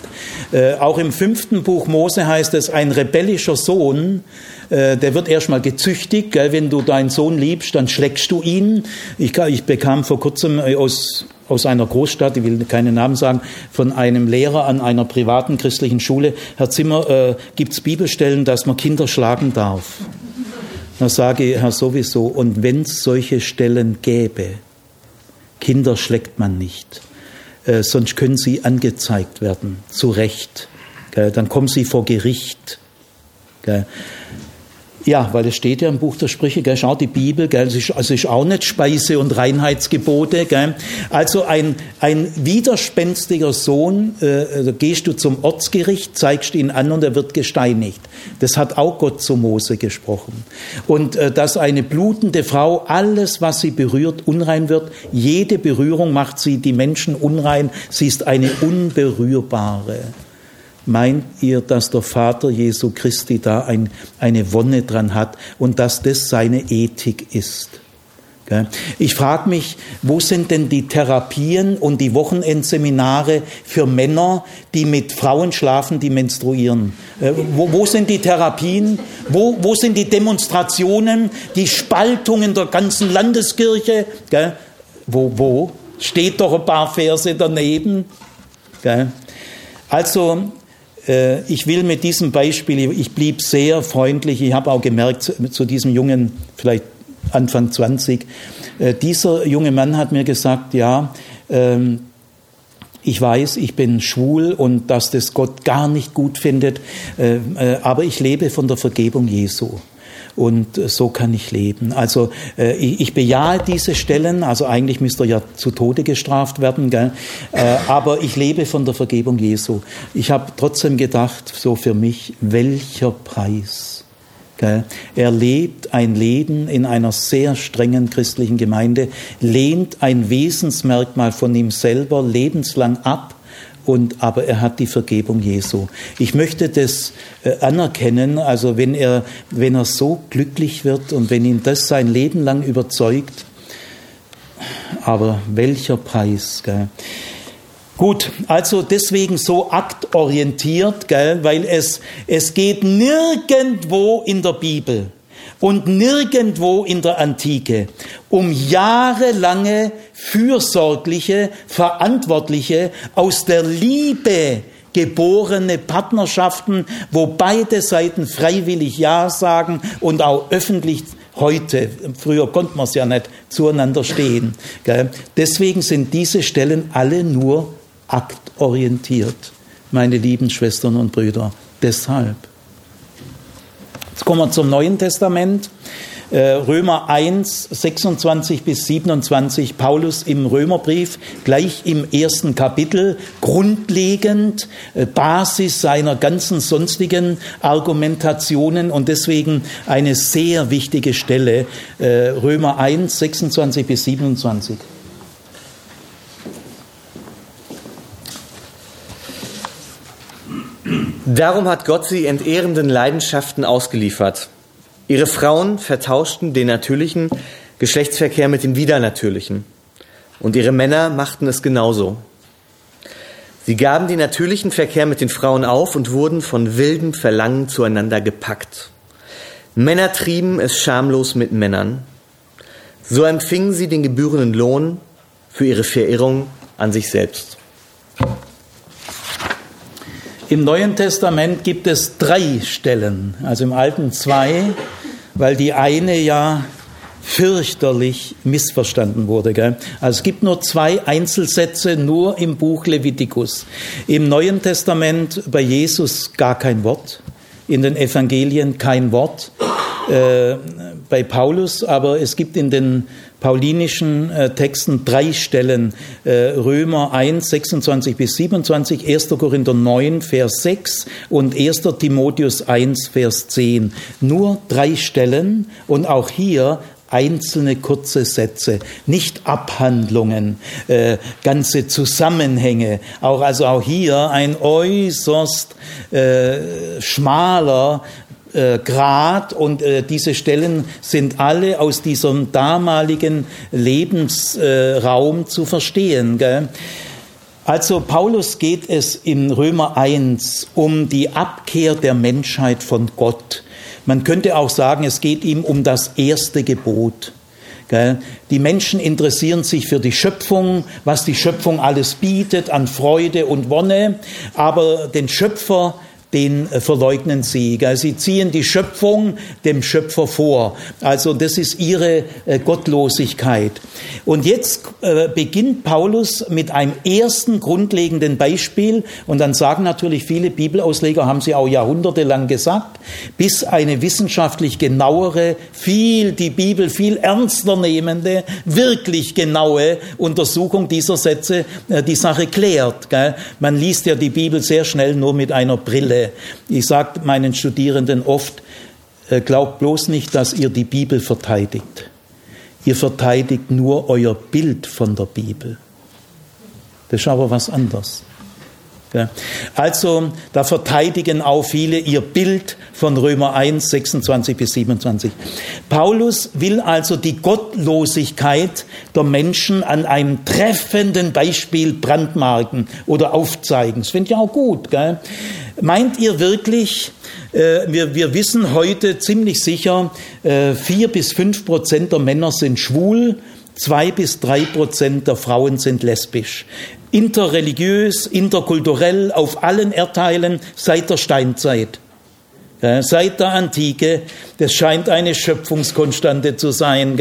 Äh, auch im fünften Buch Mose heißt es, ein rebellischer Sohn, äh, der wird erstmal gezüchtigt. Wenn du deinen Sohn liebst, dann schlägst du ihn. Ich, ich bekam vor kurzem äh, aus aus einer Großstadt, ich will keine Namen sagen, von einem Lehrer an einer privaten christlichen Schule, Herr Zimmer, äh, gibt es Bibelstellen, dass man Kinder schlagen darf? Da sage ich, Herr sowieso, und wenn es solche Stellen gäbe, Kinder schlägt man nicht, äh, sonst können sie angezeigt werden, zu Recht. Gell? Dann kommen sie vor Gericht. Gell? Ja, weil es steht ja im Buch der Sprüche, gell, schau die Bibel, gell, es ist, also ist auch nicht Speise- und Reinheitsgebote. Gell. Also ein, ein widerspenstiger Sohn, äh, da gehst du zum Ortsgericht, zeigst ihn an und er wird gesteinigt. Das hat auch Gott zu Mose gesprochen. Und äh, dass eine blutende Frau, alles, was sie berührt, unrein wird, jede Berührung macht sie die Menschen unrein, sie ist eine unberührbare. Meint ihr, dass der Vater Jesu Christi da ein, eine Wonne dran hat und dass das seine Ethik ist? Ich frage mich, wo sind denn die Therapien und die Wochenendseminare für Männer, die mit Frauen schlafen, die menstruieren? Äh, wo, wo sind die Therapien? Wo, wo sind die Demonstrationen, die Spaltungen der ganzen Landeskirche? Wo, wo? Steht doch ein paar Verse daneben. Also ich will mit diesem Beispiel, ich blieb sehr freundlich, ich habe auch gemerkt zu diesem Jungen, vielleicht Anfang 20, äh, dieser junge Mann hat mir gesagt, ja, ähm, ich weiß, ich bin schwul und dass das Gott gar nicht gut findet, äh, aber ich lebe von der Vergebung Jesu und so kann ich leben. Also äh, ich, bejahe diese Stellen, also eigentlich müsste er ja zu Tode gestraft werden, gell? Äh, aber ich lebe von der Vergebung Jesu. Ich habe trotzdem gedacht, so für mich, welcher Preis? Er lebt ein Leben in einer sehr strengen christlichen Gemeinde, lehnt ein Wesensmerkmal von ihm selber lebenslang ab und aber er hat die Vergebung Jesu. Ich möchte das äh, anerkennen, also wenn er, wenn er so glücklich wird und wenn ihn das sein Leben lang überzeugt, aber welcher Preis, gell? Gut, also deswegen so aktorientiert, gell, weil es, es geht nirgendwo in der Bibel und nirgendwo in der Antike um jahrelange fürsorgliche, verantwortliche, aus der Liebe geborene Partnerschaften, wo beide Seiten freiwillig Ja sagen und auch öffentlich heute, früher konnte man es ja nicht, zueinander stehen. Deswegen sind diese Stellen alle nur aktorientiert, meine lieben Schwestern und Brüder. Deshalb. Jetzt kommen wir zum Neuen Testament. Äh, Römer 1, 26 bis 27, Paulus im Römerbrief, gleich im ersten Kapitel, grundlegend, äh, Basis seiner ganzen sonstigen Argumentationen und deswegen eine sehr wichtige Stelle, äh, Römer 1, 26 bis 27. Darum hat Gott sie entehrenden Leidenschaften ausgeliefert. Ihre Frauen vertauschten den natürlichen Geschlechtsverkehr mit dem widernatürlichen. Und ihre Männer machten es genauso. Sie gaben den natürlichen Verkehr mit den Frauen auf und wurden von wildem Verlangen zueinander gepackt. Männer trieben es schamlos mit Männern. So empfingen sie den gebührenden Lohn für ihre Verirrung an sich selbst. Im Neuen Testament gibt es drei Stellen, also im Alten zwei, weil die eine ja fürchterlich missverstanden wurde. Gell? Also es gibt nur zwei Einzelsätze, nur im Buch Levitikus. Im Neuen Testament bei Jesus gar kein Wort, in den Evangelien kein Wort, äh, bei Paulus, aber es gibt in den paulinischen äh, Texten drei Stellen. Äh, Römer 1, 26 bis 27, 1. Korinther 9, Vers 6 und 1. Timotheus 1, Vers 10. Nur drei Stellen und auch hier einzelne kurze Sätze, nicht Abhandlungen, äh, ganze Zusammenhänge. Auch also auch hier ein äußerst äh, schmaler äh, Grad und äh, diese Stellen sind alle aus diesem damaligen Lebensraum äh, zu verstehen. Gell? Also Paulus geht es in Römer 1 um die Abkehr der Menschheit von Gott. Man könnte auch sagen, es geht ihm um das erste Gebot. Die Menschen interessieren sich für die Schöpfung, was die Schöpfung alles bietet an Freude und Wonne, aber den Schöpfer den äh, verleugnen sie. Sie ziehen die Schöpfung dem Schöpfer vor. Also das ist ihre äh, Gottlosigkeit. Und jetzt äh, beginnt Paulus mit einem ersten grundlegenden Beispiel. Und dann sagen natürlich viele Bibelausleger, haben sie auch jahrhundertelang gesagt, bis eine wissenschaftlich genauere, viel die Bibel viel ernster nehmende, wirklich genaue Untersuchung dieser Sätze die Sache klärt. Man liest ja die Bibel sehr schnell nur mit einer Brille. Ich sage meinen Studierenden oft, äh, glaubt bloß nicht, dass ihr die Bibel verteidigt. Ihr verteidigt nur euer Bild von der Bibel. Das ist aber was anderes. Also da verteidigen auch viele ihr Bild von Römer 1, 26 bis 27. Paulus will also die Gottlosigkeit der Menschen an einem treffenden Beispiel brandmarken oder aufzeigen. Das finde ich auch gut. Gell? Meint ihr wirklich, äh, wir, wir wissen heute ziemlich sicher, äh, vier bis fünf Prozent der Männer sind schwul, zwei bis drei Prozent der Frauen sind lesbisch interreligiös, interkulturell auf allen Erdteilen seit der Steinzeit. Seit der Antike, das scheint eine Schöpfungskonstante zu sein.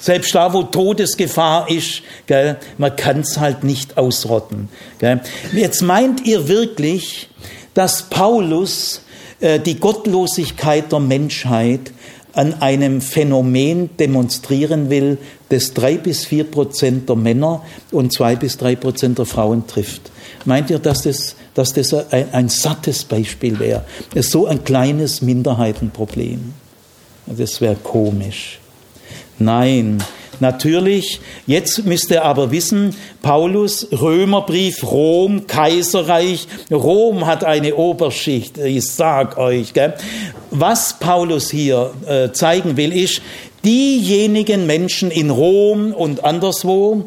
Selbst da, wo Todesgefahr ist, man kann es halt nicht ausrotten. Jetzt meint ihr wirklich, dass Paulus äh, die Gottlosigkeit der Menschheit an einem Phänomen demonstrieren will, das drei bis vier Prozent der Männer und zwei bis drei Prozent der Frauen trifft. Meint ihr, dass das, dass das ein, ein sattes Beispiel wäre? Es ist so ein kleines Minderheitenproblem. Das wäre komisch. Nein, Natürlich, jetzt müsst ihr aber wissen, Paulus, Römerbrief, Rom, Kaiserreich, Rom hat eine Oberschicht, ich sag euch. Gell? Was Paulus hier äh, zeigen will, ist, diejenigen Menschen in Rom und anderswo,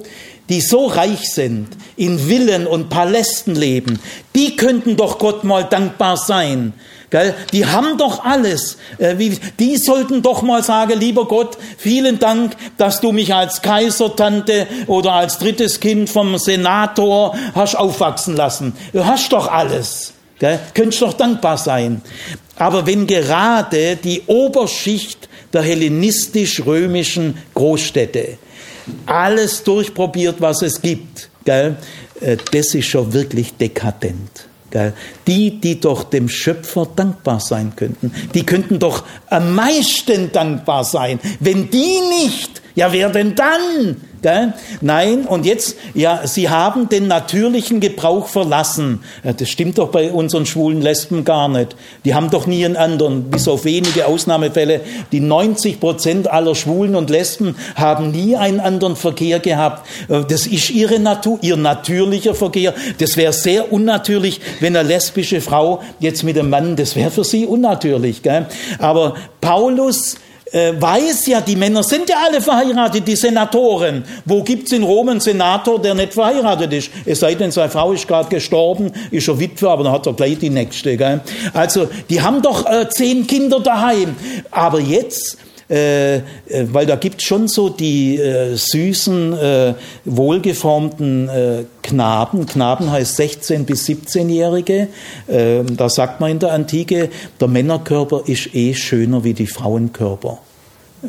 die so reich sind, in Villen und Palästen leben, die könnten doch Gott mal dankbar sein, Gell? Die haben doch alles. Äh, die sollten doch mal sagen, lieber Gott, vielen Dank, dass du mich als Kaisertante oder als drittes Kind vom Senator hast aufwachsen lassen. Du hast doch alles. Gell? Könntest doch dankbar sein. Aber wenn gerade die Oberschicht der hellenistisch-römischen Großstädte alles durchprobiert, was es gibt, gell? Äh, das ist schon wirklich dekadent. Die, die doch dem Schöpfer dankbar sein könnten, die könnten doch am meisten dankbar sein. Wenn die nicht, ja wer denn dann? Gell? Nein, und jetzt, ja, sie haben den natürlichen Gebrauch verlassen. Das stimmt doch bei unseren schwulen Lesben gar nicht. Die haben doch nie einen anderen, bis auf wenige Ausnahmefälle. Die 90 Prozent aller Schwulen und Lesben haben nie einen anderen Verkehr gehabt. Äh, das ist ihre Natur, ihr natürlicher Verkehr. Das wäre sehr unnatürlich, wenn eine lesbische Frau jetzt mit einem Mann, das wäre für sie unnatürlich. Gell? Aber Paulus weiß ja, die Männer sind ja alle verheiratet, die Senatoren. Wo gibt's in Rom einen Senator, der nicht verheiratet ist? Es sei denn, seine Frau ist gerade gestorben, ist er Witwe, aber dann hat er gleich die nächste. Gell? Also, die haben doch äh, zehn Kinder daheim. Aber jetzt äh, äh, weil da gibt schon so die äh, süßen, äh, wohlgeformten äh, Knaben. Knaben heißt 16- bis 17-Jährige. Äh, da sagt man in der Antike, der Männerkörper ist eh schöner wie die Frauenkörper.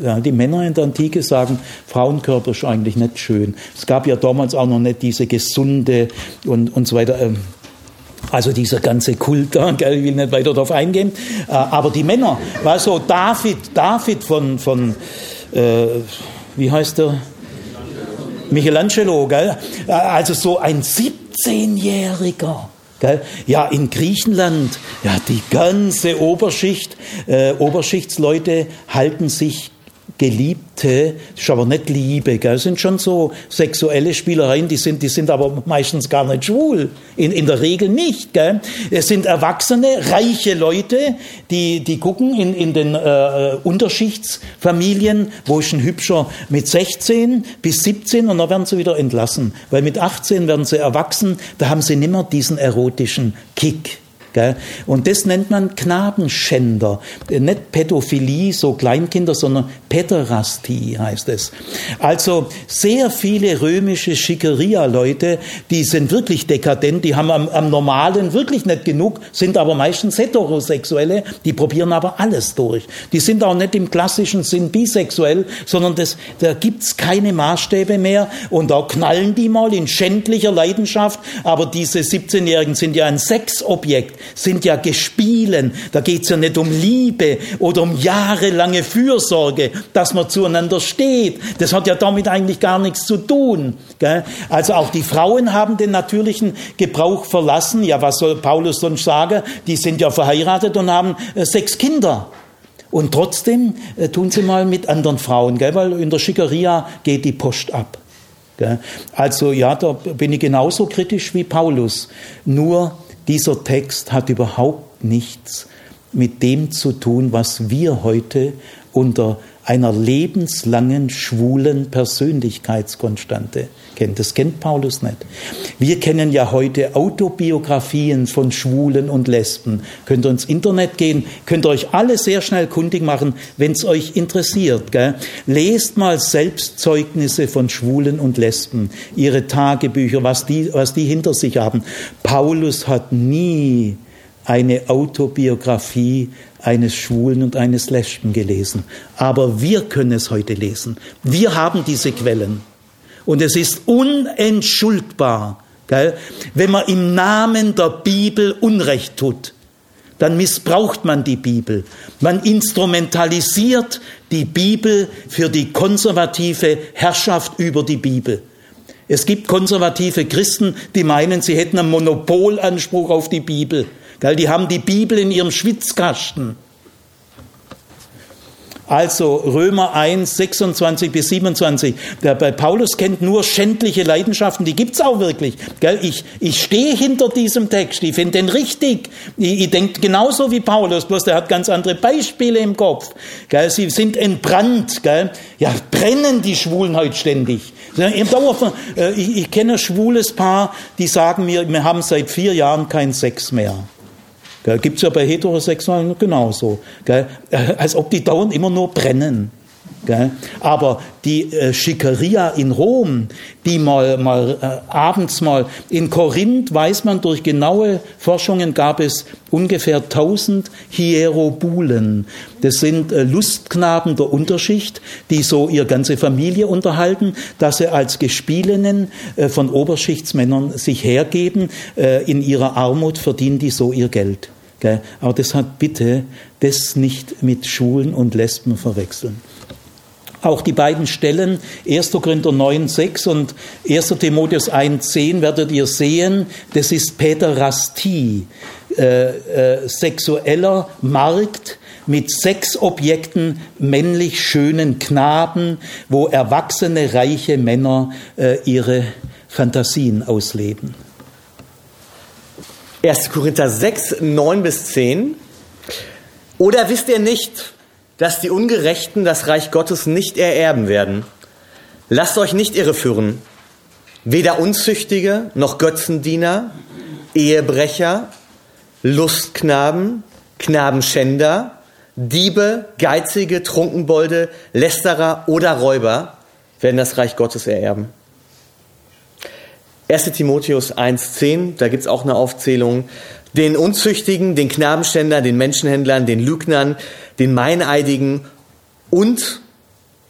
Ja, die Männer in der Antike sagen, Frauenkörper ist eigentlich nicht schön. Es gab ja damals auch noch nicht diese gesunde und, und so weiter. Also dieser ganze Kult, ich will nicht weiter darauf eingehen. Äh, aber die Männer, war so David, David von, von äh, wie heißt der? Michelangelo, gell? Äh, also so ein 17-Jähriger. Gell? Ja, in Griechenland, ja, die ganze Oberschicht, äh, Oberschichtsleute halten sich Geliebte, das ist aber nicht Liebe, gell? das sind schon so sexuelle Spielereien, die sind, die sind aber meistens gar nicht schwul, in, in der Regel nicht. Gell? Es sind erwachsene, reiche Leute, die, die gucken in, in den äh, Unterschichtsfamilien, wo ist ein Hübscher mit 16 bis 17 und dann werden sie wieder entlassen, weil mit 18 werden sie erwachsen, da haben sie nimmer diesen erotischen Kick. Und das nennt man Knabenschänder. Nicht Pädophilie, so Kleinkinder, sondern Päderastie heißt es. Also sehr viele römische Schickeria-Leute, die sind wirklich dekadent, die haben am, am Normalen wirklich nicht genug, sind aber meistens Heterosexuelle, die probieren aber alles durch. Die sind auch nicht im klassischen Sinn bisexuell, sondern das, da gibt's keine Maßstäbe mehr und da knallen die mal in schändlicher Leidenschaft, aber diese 17-Jährigen sind ja ein Sexobjekt sind ja Gespielen. Da geht's ja nicht um Liebe oder um jahrelange Fürsorge, dass man zueinander steht. Das hat ja damit eigentlich gar nichts zu tun. Also auch die Frauen haben den natürlichen Gebrauch verlassen. Ja, was soll Paulus sonst sagen? Die sind ja verheiratet und haben äh, sechs Kinder. Und trotzdem äh, tun sie mal mit anderen Frauen, gell? weil in der Schickeria geht die Post ab. Gell? Also ja, da bin ich genauso kritisch wie Paulus. Nur dieser Text hat überhaupt nichts mit dem zu tun, was wir heute unter einer lebenslangen schwulen Persönlichkeitskonstante kennen. Das kennt Paulus nicht. Wir kennen ja heute Autobiografien von Schwulen und Lesben. Könnt ihr ins Internet gehen, könnt ihr euch alle sehr schnell kundig machen, wenn es euch interessiert. Gell? Lest mal Selbstzeugnisse von Schwulen und Lesben, ihre Tagebücher, was die, was die hinter sich haben. Paulus hat nie eine Autobiografie eines Schwulen und eines Lesben gelesen. Aber wir können es heute lesen. Wir haben diese Quellen. Und es ist unentschuldbar, gell? wenn man im Namen der Bibel Unrecht tut. Dann missbraucht man die Bibel. Man instrumentalisiert die Bibel für die konservative Herrschaft über die Bibel. Es gibt konservative Christen, die meinen, sie hätten einen Monopolanspruch auf die Bibel. Die haben die Bibel in ihrem Schwitzkasten. Also Römer 1, 26 bis 27. Der bei Paulus kennt nur schändliche Leidenschaften, die gibt's auch wirklich. Ich, ich stehe hinter diesem Text, ich finde den richtig. Ich, ich denke genauso wie Paulus, bloß der hat ganz andere Beispiele im Kopf. Sie sind entbrannt. Ja, brennen die Schwulen heute ständig. Äh, ich, kenne ein schwules Paar, die sagen mir, wir haben seit vier Jahren keinen Sex mehr. Gibt es ja bei Heterosexuellen genauso. Gell? Äh, als ob die dauernd immer nur brennen. Gell? Aber die äh, Schickeria in Rom, die mal, mal äh, abends mal in Korinth, weiß man durch genaue Forschungen, gab es ungefähr 1000 Hierobulen. Das sind äh, Lustknaben der Unterschicht, die so ihre ganze Familie unterhalten, dass sie als Gespielinnen äh, von Oberschichtsmännern sich hergeben. Äh, in ihrer Armut verdienen die so ihr Geld. Gell? Aber deshalb bitte das nicht mit Schulen und Lesben verwechseln. Auch die beiden Stellen, 1. Korinther 9, 6 und 1. Timotheus 1, 10, werdet ihr sehen, das ist Päderastie, äh, äh, sexueller Markt mit Sexobjekten, männlich schönen Knaben, wo erwachsene, reiche Männer äh, ihre Fantasien ausleben. 1. Korinther 6, 9 bis 10. Oder wisst ihr nicht, dass die Ungerechten das Reich Gottes nicht ererben werden? Lasst euch nicht irreführen. Weder Unzüchtige noch Götzendiener, Ehebrecher, Lustknaben, Knabenschänder, Diebe, Geizige, Trunkenbolde, Lästerer oder Räuber werden das Reich Gottes ererben. 1 Timotheus 1.10, da gibt's auch eine Aufzählung. Den Unzüchtigen, den Knabenständern, den Menschenhändlern, den Lügnern, den Meineidigen und,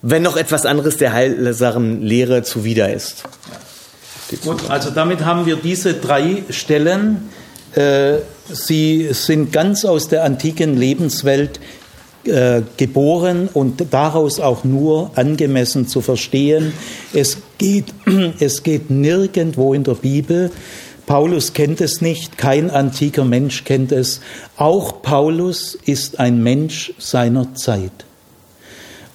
wenn noch etwas anderes der heilsamen Lehre zuwider ist. Gut, also damit haben wir diese drei Stellen. Äh, sie sind ganz aus der antiken Lebenswelt äh, geboren und daraus auch nur angemessen zu verstehen. Es geht, es geht nirgendwo in der Bibel. Paulus kennt es nicht, kein antiker Mensch kennt es. Auch Paulus ist ein Mensch seiner Zeit.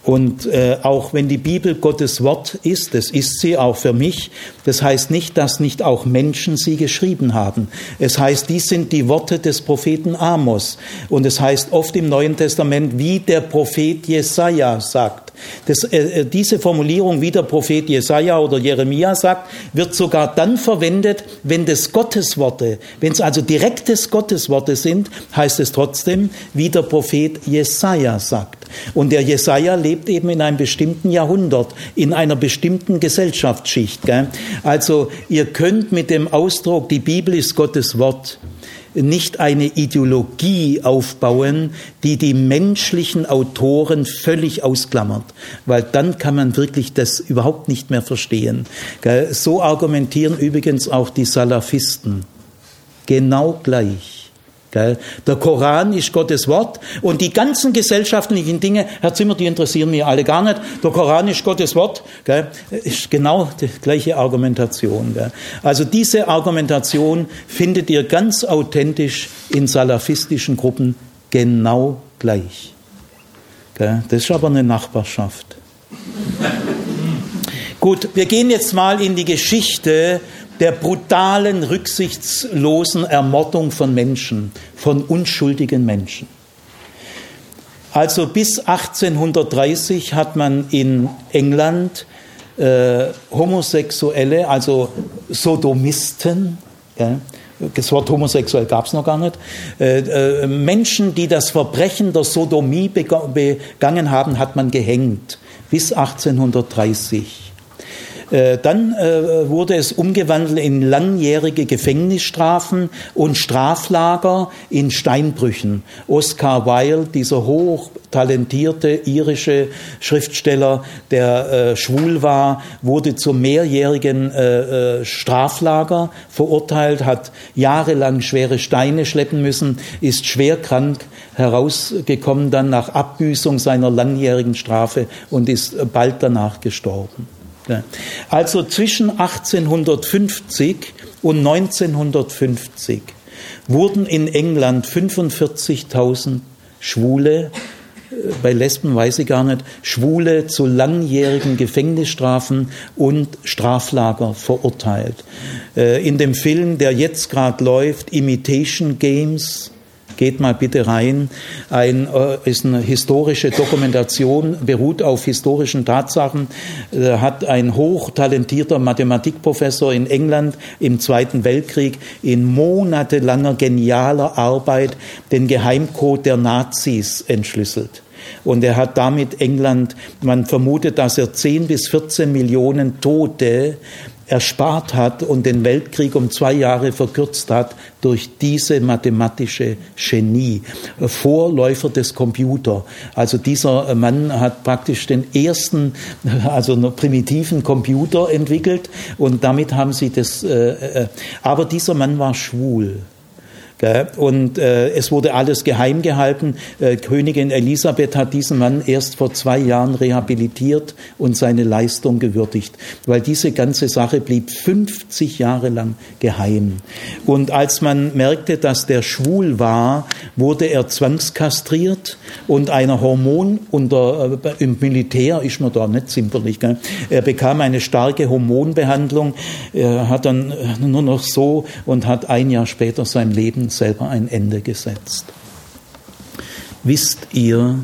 Und äh, auch wenn die Bibel Gottes Wort ist, das ist sie auch für mich, das heißt nicht, dass nicht auch Menschen sie geschrieben haben. Es heißt, dies sind die Worte des Propheten Amos. Und es heißt oft im Neuen Testament, wie der Prophet Jesaja sagt. Das, äh, äh, diese Formulierung, wie der Prophet Jesaja oder Jeremia sagt, wird sogar dann verwendet, wenn das Gottesworte, wenn es also direktes Gottesworte sind, heißt es trotzdem, wie der Prophet Jesaja sagt. Und der Jesaja lebt eben in einem bestimmten Jahrhundert, in einer bestimmten Gesellschaftsschicht. Gell? Also ihr könnt mit dem Ausdruck, die Bibel ist Gottes Wort, nicht eine Ideologie aufbauen, die die menschlichen Autoren völlig ausklammert, weil dann kann man wirklich das überhaupt nicht mehr verstehen. So argumentieren übrigens auch die Salafisten. Genau gleich. Der Koran ist Gottes Wort und die ganzen gesellschaftlichen Dinge, Herr Zimmer, die interessieren mich alle gar nicht. Der Koran ist Gottes Wort, ist genau die gleiche Argumentation. Also diese Argumentation findet ihr ganz authentisch in salafistischen Gruppen genau gleich. Das ist aber eine Nachbarschaft. Gut, wir gehen jetzt mal in die Geschichte der brutalen, rücksichtslosen Ermordung von Menschen, von unschuldigen Menschen. Also bis 1830 hat man in England äh, Homosexuelle, also Sodomisten, ja, das Wort homosexuell gab es noch gar nicht, äh, äh, Menschen, die das Verbrechen der Sodomie begangen haben, hat man gehängt bis 1830. Äh, dann äh, wurde es umgewandelt in langjährige Gefängnisstrafen und Straflager in Steinbrüchen. Oscar Wilde, dieser hochtalentierte irische Schriftsteller, der äh, schwul war, wurde zum mehrjährigen Straflager verurteilt, hat jahrelang schwere Steine schleppen müssen, ist schwer krank herausgekommen dann nach Abbüßung seiner langjährigen Strafe und ist bald danach gestorben. Also zwischen 1850 und 1950 wurden in England 45.000 Schwule, äh, bei Lesben weiß ich gar nicht, Schwule zu langjährigen Gefängnisstrafen und Straflager verurteilt. Äh, in dem Film, der jetzt gerade läuft, Imitation Games, Geht mal bitte rein. Ein, äh, ist eine historische Dokumentation, beruht auf historischen Tatsachen. Äh, hat ein hochtalentierter Mathematikprofessor in England im Zweiten Weltkrieg in monatelanger genialer Arbeit den Geheimcode der Nazis entschlüsselt. Und er hat damit England, man vermutet, dass er 10 bis 14 Millionen Tote erspart hat und den Weltkrieg um zwei Jahre verkürzt hat durch diese mathematische Genie, Vorläufer des Computer. Also dieser Mann hat praktisch den ersten, also einen primitiven Computer entwickelt und damit haben sie das, äh, äh, aber dieser Mann war schwul. Und äh, es wurde alles geheim gehalten. Äh, Königin Elisabeth hat diesen Mann erst vor zwei Jahren rehabilitiert und seine Leistung gewürdigt, weil diese ganze Sache blieb 50 Jahre lang geheim. Und als man merkte, dass der schwul war, wurde er zwangskastriert und einer Hormon unter, äh, im Militär ist man da nicht zimperlich. Gell? Er bekam eine starke Hormonbehandlung, er hat dann äh, nur noch so und hat ein Jahr später sein Leben selber ein Ende gesetzt. Wisst ihr,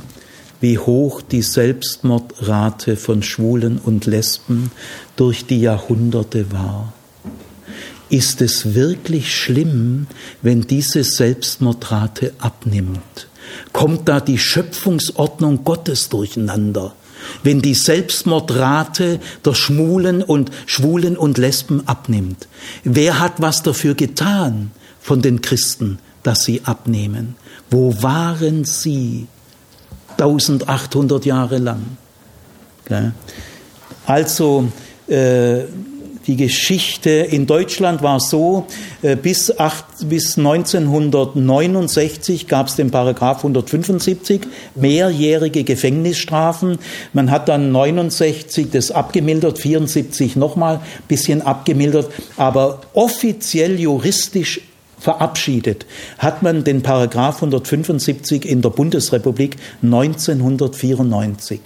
wie hoch die Selbstmordrate von Schwulen und Lesben durch die Jahrhunderte war? Ist es wirklich schlimm, wenn diese Selbstmordrate abnimmt? Kommt da die Schöpfungsordnung Gottes durcheinander? Wenn die Selbstmordrate der Schwulen und Schwulen und Lesben abnimmt? Wer hat was dafür getan? Von den Christen, dass sie abnehmen. Wo waren sie 1800 Jahre lang? Also äh, die Geschichte in Deutschland war so, äh, bis, acht, bis 1969 gab es den Paragraph 175, mehrjährige Gefängnisstrafen. Man hat dann 69 das abgemildert, 74 nochmal, bisschen abgemildert, aber offiziell juristisch verabschiedet, hat man den Paragraph 175 in der Bundesrepublik 1994.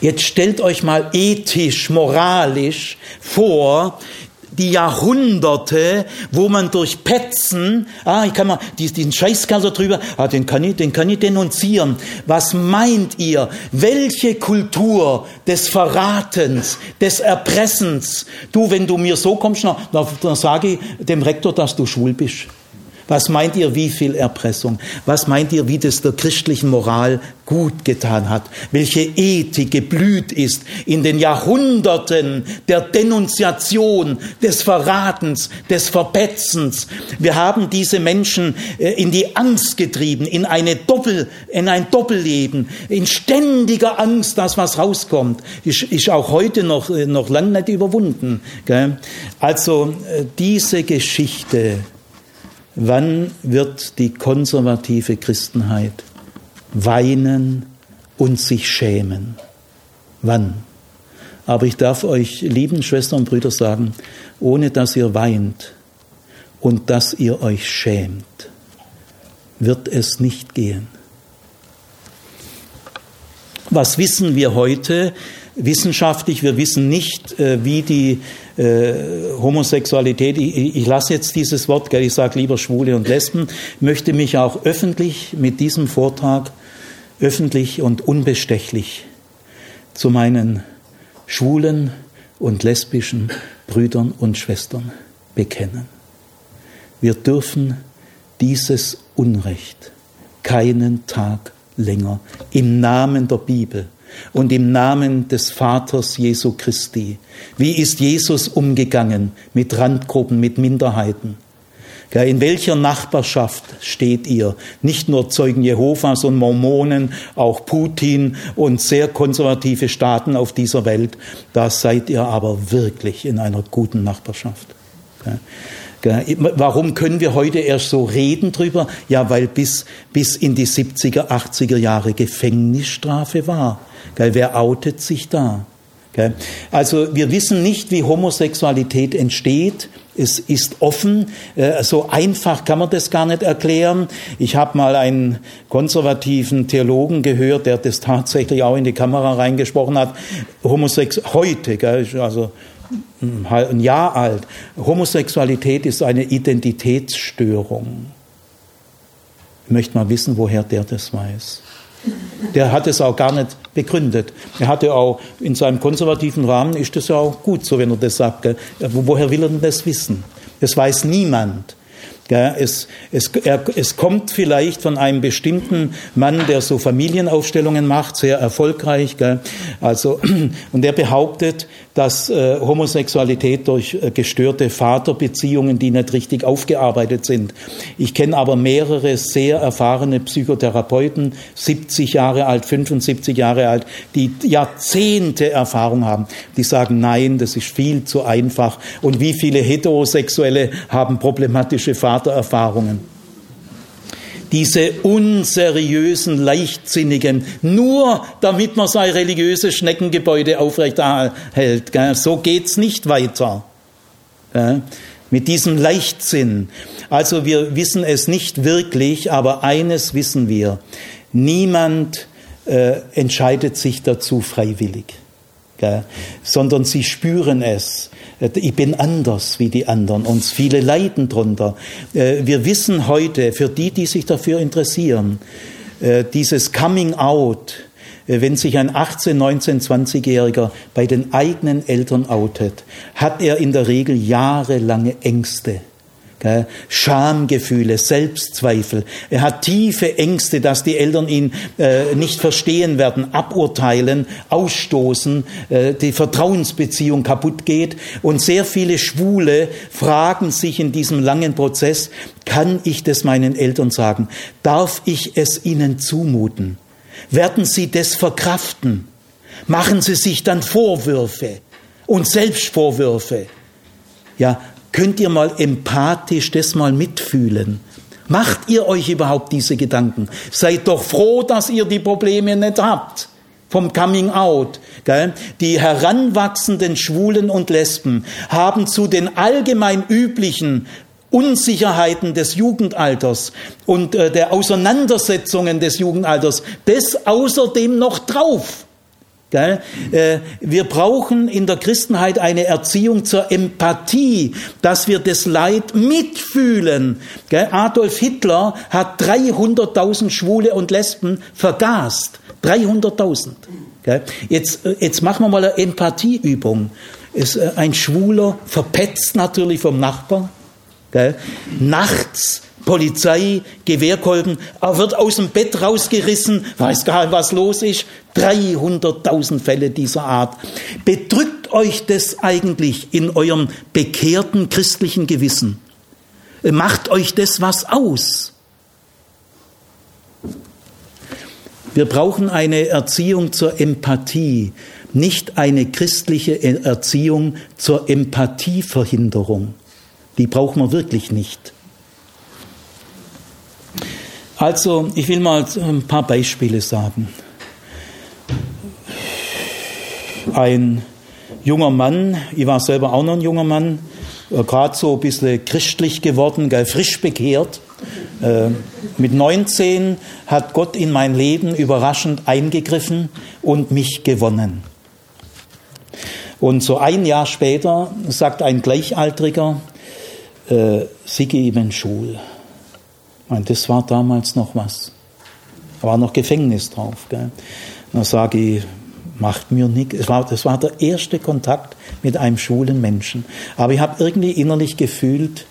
Jetzt stellt euch mal ethisch, moralisch vor, die Jahrhunderte, wo man durch Petzen, ah, ich kann mal diesen Scheißkerl da drüber, ah, den kann ich, den kann ich denunzieren. Was meint ihr? Welche Kultur des Verratens, des Erpressens? Du, wenn du mir so kommst, dann, dann sage ich dem Rektor, dass du schwul bist. Was meint ihr, wie viel Erpressung? Was meint ihr, wie das der christlichen Moral gut getan hat? Welche Ethik geblüht ist in den Jahrhunderten der Denunziation, des Verratens, des Verpetzens? Wir haben diese Menschen äh, in die Angst getrieben, in eine Doppel, in ein Doppelleben, in ständiger Angst, dass was rauskommt. Ist, ist auch heute noch, äh, noch lang nicht überwunden. Also äh, diese Geschichte, Wann wird die konservative Christenheit weinen und sich schämen? Wann? Aber ich darf euch, lieben Schwestern und Brüder, sagen, ohne dass ihr weint und dass ihr euch schämt, wird es nicht gehen. Was wissen wir heute? Wissenschaftlich, wir wissen nicht, äh, wie die äh, Homosexualität, ich, ich lasse jetzt dieses Wort, ich sage lieber Schwule und Lesben, möchte mich auch öffentlich mit diesem Vortrag, öffentlich und unbestechlich zu meinen schwulen und lesbischen Brüdern und Schwestern bekennen. Wir dürfen dieses Unrecht keinen Tag länger im Namen der Bibel und im Namen des Vaters Jesu Christi. Wie ist Jesus umgegangen mit Randgruppen, mit Minderheiten? In welcher Nachbarschaft steht ihr? Nicht nur Zeugen Jehovas und Mormonen, auch Putin und sehr konservative Staaten auf dieser Welt. Da seid ihr aber wirklich in einer guten Nachbarschaft. Warum können wir heute erst so reden drüber? Ja, weil bis, bis in die 70er, 80er Jahre Gefängnisstrafe war. Wer outet sich da? Also wir wissen nicht, wie Homosexualität entsteht. Es ist offen. Äh, so einfach kann man das gar nicht erklären. Ich habe mal einen konservativen Theologen gehört, der das tatsächlich auch in die Kamera reingesprochen hat. Homosex heute, also ein Jahr alt. Homosexualität ist eine Identitätsstörung. Ich möchte mal wissen, woher der das weiß. Der hat es auch gar nicht begründet. Er hatte auch in seinem konservativen Rahmen ist das ja auch gut so, wenn er das sagt. Woher will er denn das wissen? Das weiß niemand. Es, es, er, es kommt vielleicht von einem bestimmten Mann, der so Familienaufstellungen macht, sehr erfolgreich. Also, und der behauptet, dass äh, Homosexualität durch äh, gestörte Vaterbeziehungen, die nicht richtig aufgearbeitet sind. Ich kenne aber mehrere sehr erfahrene Psychotherapeuten, 70 Jahre alt, 75 Jahre alt, die Jahrzehnte Erfahrung haben. Die sagen, nein, das ist viel zu einfach. Und wie viele Heterosexuelle haben problematische Vatererfahrungen? Diese unseriösen, leichtsinnigen, nur damit man sein religiöses Schneckengebäude aufrechterhält. So geht's nicht weiter. Mit diesem Leichtsinn. Also wir wissen es nicht wirklich, aber eines wissen wir. Niemand äh, entscheidet sich dazu freiwillig, sondern sie spüren es. Ich bin anders wie die anderen und viele leiden drunter. Äh, wir wissen heute, für die, die sich dafür interessieren, äh, dieses Coming Out, äh, wenn sich ein 18, 19, 20-Jähriger bei den eigenen Eltern outet, hat er in der Regel jahrelange Ängste Schamgefühle, Selbstzweifel. Er hat tiefe Ängste, dass die Eltern ihn äh, nicht verstehen werden, aburteilen, ausstoßen, äh, die Vertrauensbeziehung kaputt geht. Und sehr viele Schwule fragen sich in diesem langen Prozess, kann ich das meinen Eltern sagen? Darf ich es ihnen zumuten? Werden sie das verkraften? Machen sie sich dann Vorwürfe und Selbstvorwürfe? Ja, Könnt ihr mal empathisch das mal mitfühlen? Macht ihr euch überhaupt diese Gedanken? Seid doch froh, dass ihr die Probleme nicht habt vom Coming Out. Gell? Die heranwachsenden Schwulen und Lesben haben zu den allgemein üblichen Unsicherheiten des Jugendalters und äh, der Auseinandersetzungen des Jugendalters das außerdem noch drauf. Äh, wir brauchen in der Christenheit eine Erziehung zur Empathie, dass wir das Leid mitfühlen. Adolf Hitler hat 300.000 Schwule und Lesben vergast. 300.000. Jetzt, äh, jetzt machen wir mal eine Empathieübung. Äh, ein Schwuler verpetzt natürlich vom Nachbar. Nachts Polizei, Gewehrkolben, er wird aus dem Bett rausgerissen, weiß gar nicht, was los ist. 300.000 Fälle dieser Art. Bedrückt euch das eigentlich in eurem bekehrten christlichen Gewissen? Macht euch das was aus? Wir brauchen eine Erziehung zur Empathie, nicht eine christliche Erziehung zur Empathieverhinderung. Die brauchen wir wirklich nicht. Also, ich will mal ein paar Beispiele sagen. Ein junger Mann, ich war selber auch noch ein junger Mann, äh, gerade so ein bisschen christlich geworden, gell, frisch bekehrt. Äh, mit 19 hat Gott in mein Leben überraschend eingegriffen und mich gewonnen. Und so ein Jahr später sagt ein Gleichaltriger, äh, Sigi Ibn Schul, meine, das war damals noch was. Da war noch Gefängnis drauf. Gell? Dann sage ich, macht mir nichts. Das war, das war der erste Kontakt mit einem schwulen Menschen. Aber ich habe irgendwie innerlich gefühlt,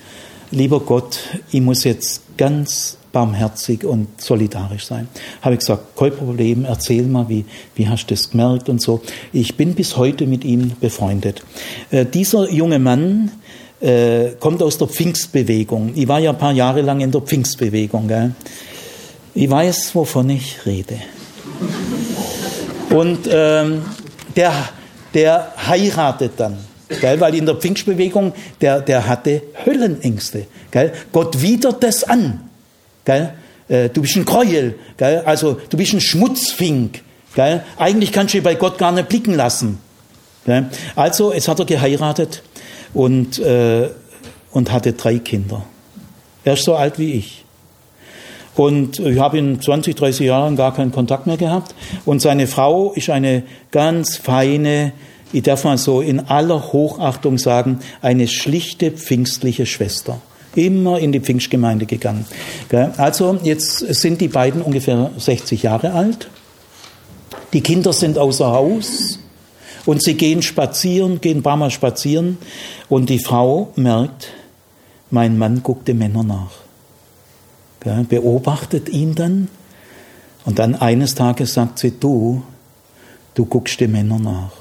lieber Gott, ich muss jetzt ganz barmherzig und solidarisch sein. Habe ich gesagt, kein Problem, erzähl mal, wie, wie hast du das gemerkt und so. Ich bin bis heute mit ihm befreundet. Äh, dieser junge Mann äh, kommt aus der Pfingstbewegung. Ich war ja ein paar Jahre lang in der Pfingstbewegung. Gell? Ich weiß, wovon ich rede. Und ähm, der, der heiratet dann. Gell? Weil in der Pfingstbewegung, der, der hatte Höllenängste. Gell? Gott widert das an. Gell? Äh, du bist ein Gräuel. Gell? Also du bist ein Schmutzfink. Gell? Eigentlich kannst du dich bei Gott gar nicht blicken lassen. Gell? Also, jetzt hat er geheiratet und, äh, und hatte drei Kinder. Er ist so alt wie ich. Und ich habe in 20, 30 Jahren gar keinen Kontakt mehr gehabt. Und seine Frau ist eine ganz feine, ich darf mal so in aller Hochachtung sagen, eine schlichte pfingstliche Schwester. Immer in die Pfingstgemeinde gegangen. Also jetzt sind die beiden ungefähr 60 Jahre alt. Die Kinder sind außer Haus. Und sie gehen spazieren, gehen ein paar Mal spazieren und die Frau merkt, mein Mann guckt den Männern nach. Beobachtet ihn dann und dann eines Tages sagt sie, du, du guckst den Männern nach.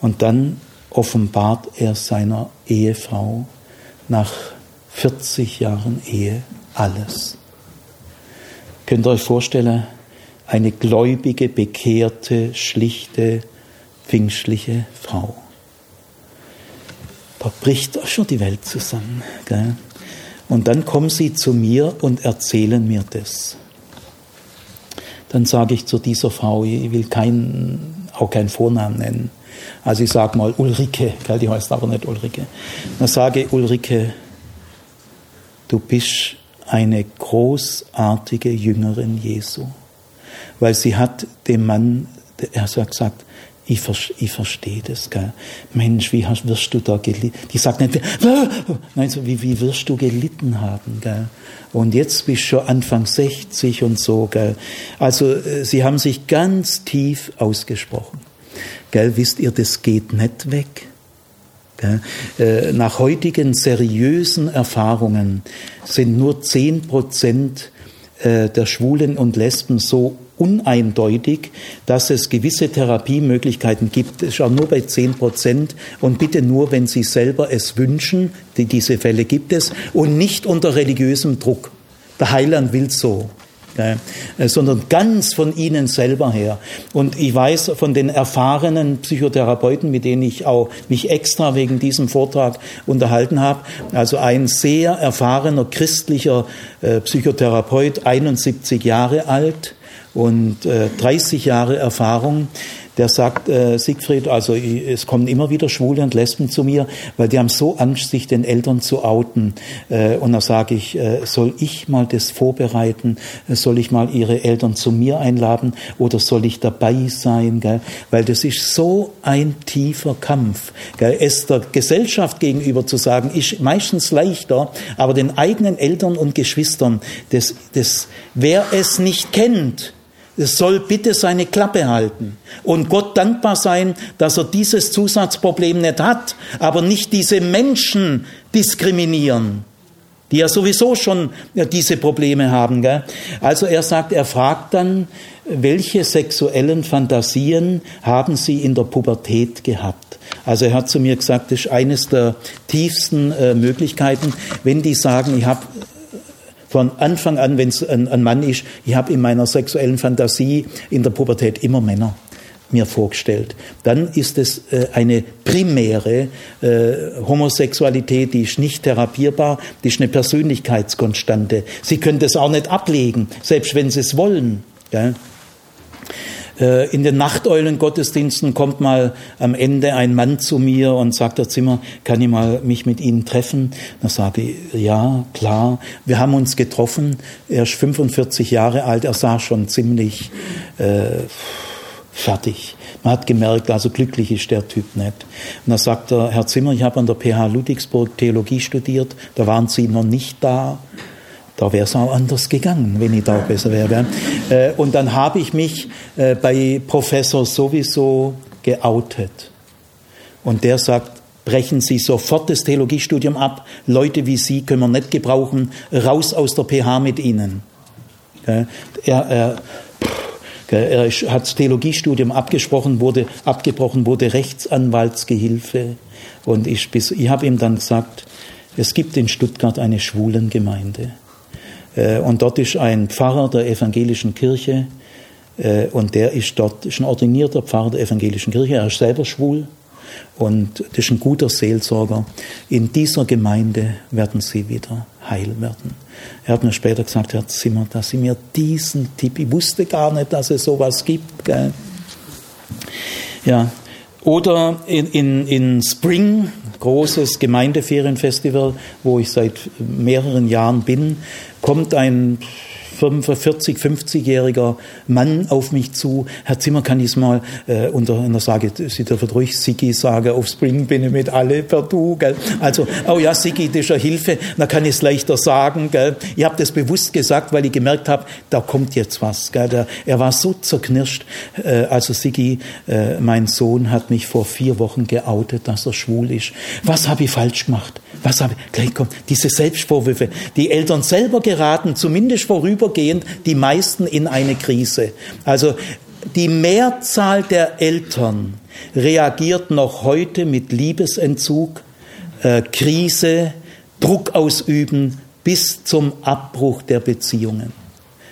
Und dann offenbart er seiner Ehefrau nach 40 Jahren Ehe alles. Könnt ihr euch vorstellen, eine gläubige, bekehrte, schlichte, pfingstliche Frau. Da bricht auch schon die Welt zusammen. Gell? Und dann kommen sie zu mir und erzählen mir das. Dann sage ich zu dieser Frau, ich will kein, auch keinen Vornamen nennen. Also ich sage mal Ulrike, gell, die heißt aber nicht Ulrike. Dann sage ich, Ulrike, du bist eine großartige Jüngerin Jesu weil sie hat dem Mann, er hat gesagt, ich, ich verstehe das, gell. Mensch, wie hast, wirst du da gelitten? Die sagt nicht, nein, so, wie, wie wirst du gelitten haben, gell. Und jetzt bist du schon Anfang 60 und so, gell. Also, äh, sie haben sich ganz tief ausgesprochen. Gell, wisst ihr, das geht nicht weg. Gell. Äh, nach heutigen seriösen Erfahrungen sind nur zehn Prozent äh, der Schwulen und Lesben so uneindeutig, dass es gewisse Therapiemöglichkeiten gibt. Das ist auch nur bei 10 Prozent und bitte nur, wenn Sie selber es wünschen, die, diese Fälle gibt es und nicht unter religiösem Druck. Der Heiland will so. Äh, sondern ganz von ihnen selber her. Und ich weiß von den erfahrenen Psychotherapeuten, mit denen ich auch mich extra wegen diesem Vortrag unterhalten habe, also ein sehr erfahrener christlicher äh, Psychotherapeut, 71 Jahre alt, und äh, 30 Jahre Erfahrung, der sagt, äh, Siegfried, also es kommen immer wieder Schwule und Lesben zu mir, weil die haben so Angst, sich den Eltern zu outen. Äh, und da sage ich, äh, soll ich mal das vorbereiten? Soll ich mal ihre Eltern zu mir einladen oder soll ich dabei sein? Gell? Weil das ist so ein tiefer Kampf. Gell? Es der Gesellschaft gegenüber zu sagen, ist meistens leichter, aber den eigenen Eltern und Geschwistern, das, das, wer es nicht kennt, es soll bitte seine Klappe halten und Gott dankbar sein, dass er dieses Zusatzproblem nicht hat, aber nicht diese Menschen diskriminieren, die ja sowieso schon diese Probleme haben. Gell? Also er sagt, er fragt dann, welche sexuellen Fantasien haben Sie in der Pubertät gehabt? Also er hat zu mir gesagt, das ist eines der tiefsten äh, Möglichkeiten, wenn die sagen, ich habe von Anfang an, wenn es ein, ein, Mann ist, ich habe in meiner sexuellen Fantasie in der Pubertät immer Männer mir vorgestellt. Dann ist es äh, eine primäre äh, Homosexualität, die ist nicht therapierbar, die ist eine Persönlichkeitskonstante. Sie können das auch nicht ablegen, selbst wenn Sie es wollen. Gell? Äh, in den Nachteulen-Gottesdiensten kommt mal am Ende ein Mann zu mir und sagt, Herr Zimmer, kann ich mal mich mit Ihnen treffen? Dann sage ich, ja, klar. Wir haben uns getroffen. Er ist 45 Jahre alt. Er sah schon ziemlich äh, fertig. Man hat gemerkt, also glücklich ist der Typ nicht. Und dann sagt er, Herr Zimmer, ich habe an der PH Ludwigsburg Theologie studiert. Da waren Sie noch nicht da. Da wäre es auch anders gegangen, wenn ich da besser wäre. Äh, und dann habe ich mich äh, bei Professor sowieso geoutet. Und der sagt, brechen Sie sofort das Theologiestudium ab. Leute wie Sie können wir nicht gebrauchen. Raus aus der PH mit Ihnen. Er, er, er hat das Theologiestudium abgesprochen, wurde, abgebrochen, wurde Rechtsanwaltsgehilfe. Und ich, ich habe ihm dann gesagt, es gibt in Stuttgart eine Schwulengemeinde. Äh, und dort ist ein Pfarrer der evangelischen Kirche äh, und der ist dort, ist ein ordinierter Pfarrer der evangelischen Kirche, er ist selber schwul und das ist ein guter Seelsorger. In dieser Gemeinde werden sie wieder heil werden. Er hat mir später gesagt, Herr Zimmer, dass Sie mir diesen Tipp, ich wusste gar nicht, dass es sowas gibt. Gell? Ja, oder in, in, in Spring, großes Gemeindeferienfestival, wo ich seit mehreren Jahren bin, kommt ein 45, 50-jähriger Mann auf mich zu. Herr Zimmer, kann ich es mal äh, unter einer Sage, Sie dürfen ruhig Sigi sagen, auf Spring bin ich mit alle per Du. Gell? Also, oh ja, Sigi, das ist eine Hilfe, dann kann ich es leichter sagen. Gell? Ich habe das bewusst gesagt, weil ich gemerkt habe, da kommt jetzt was. Gell? Der, er war so zerknirscht. Äh, also Sigi, äh, mein Sohn hat mich vor vier Wochen geoutet, dass er schwul ist. Was habe ich falsch gemacht? Was habe ich? Gleich kommt diese Selbstvorwürfe. Die Eltern selber geraten, zumindest vorüber vorübergehend die meisten in eine Krise. Also die Mehrzahl der Eltern reagiert noch heute mit Liebesentzug, äh, Krise, Druck ausüben bis zum Abbruch der Beziehungen.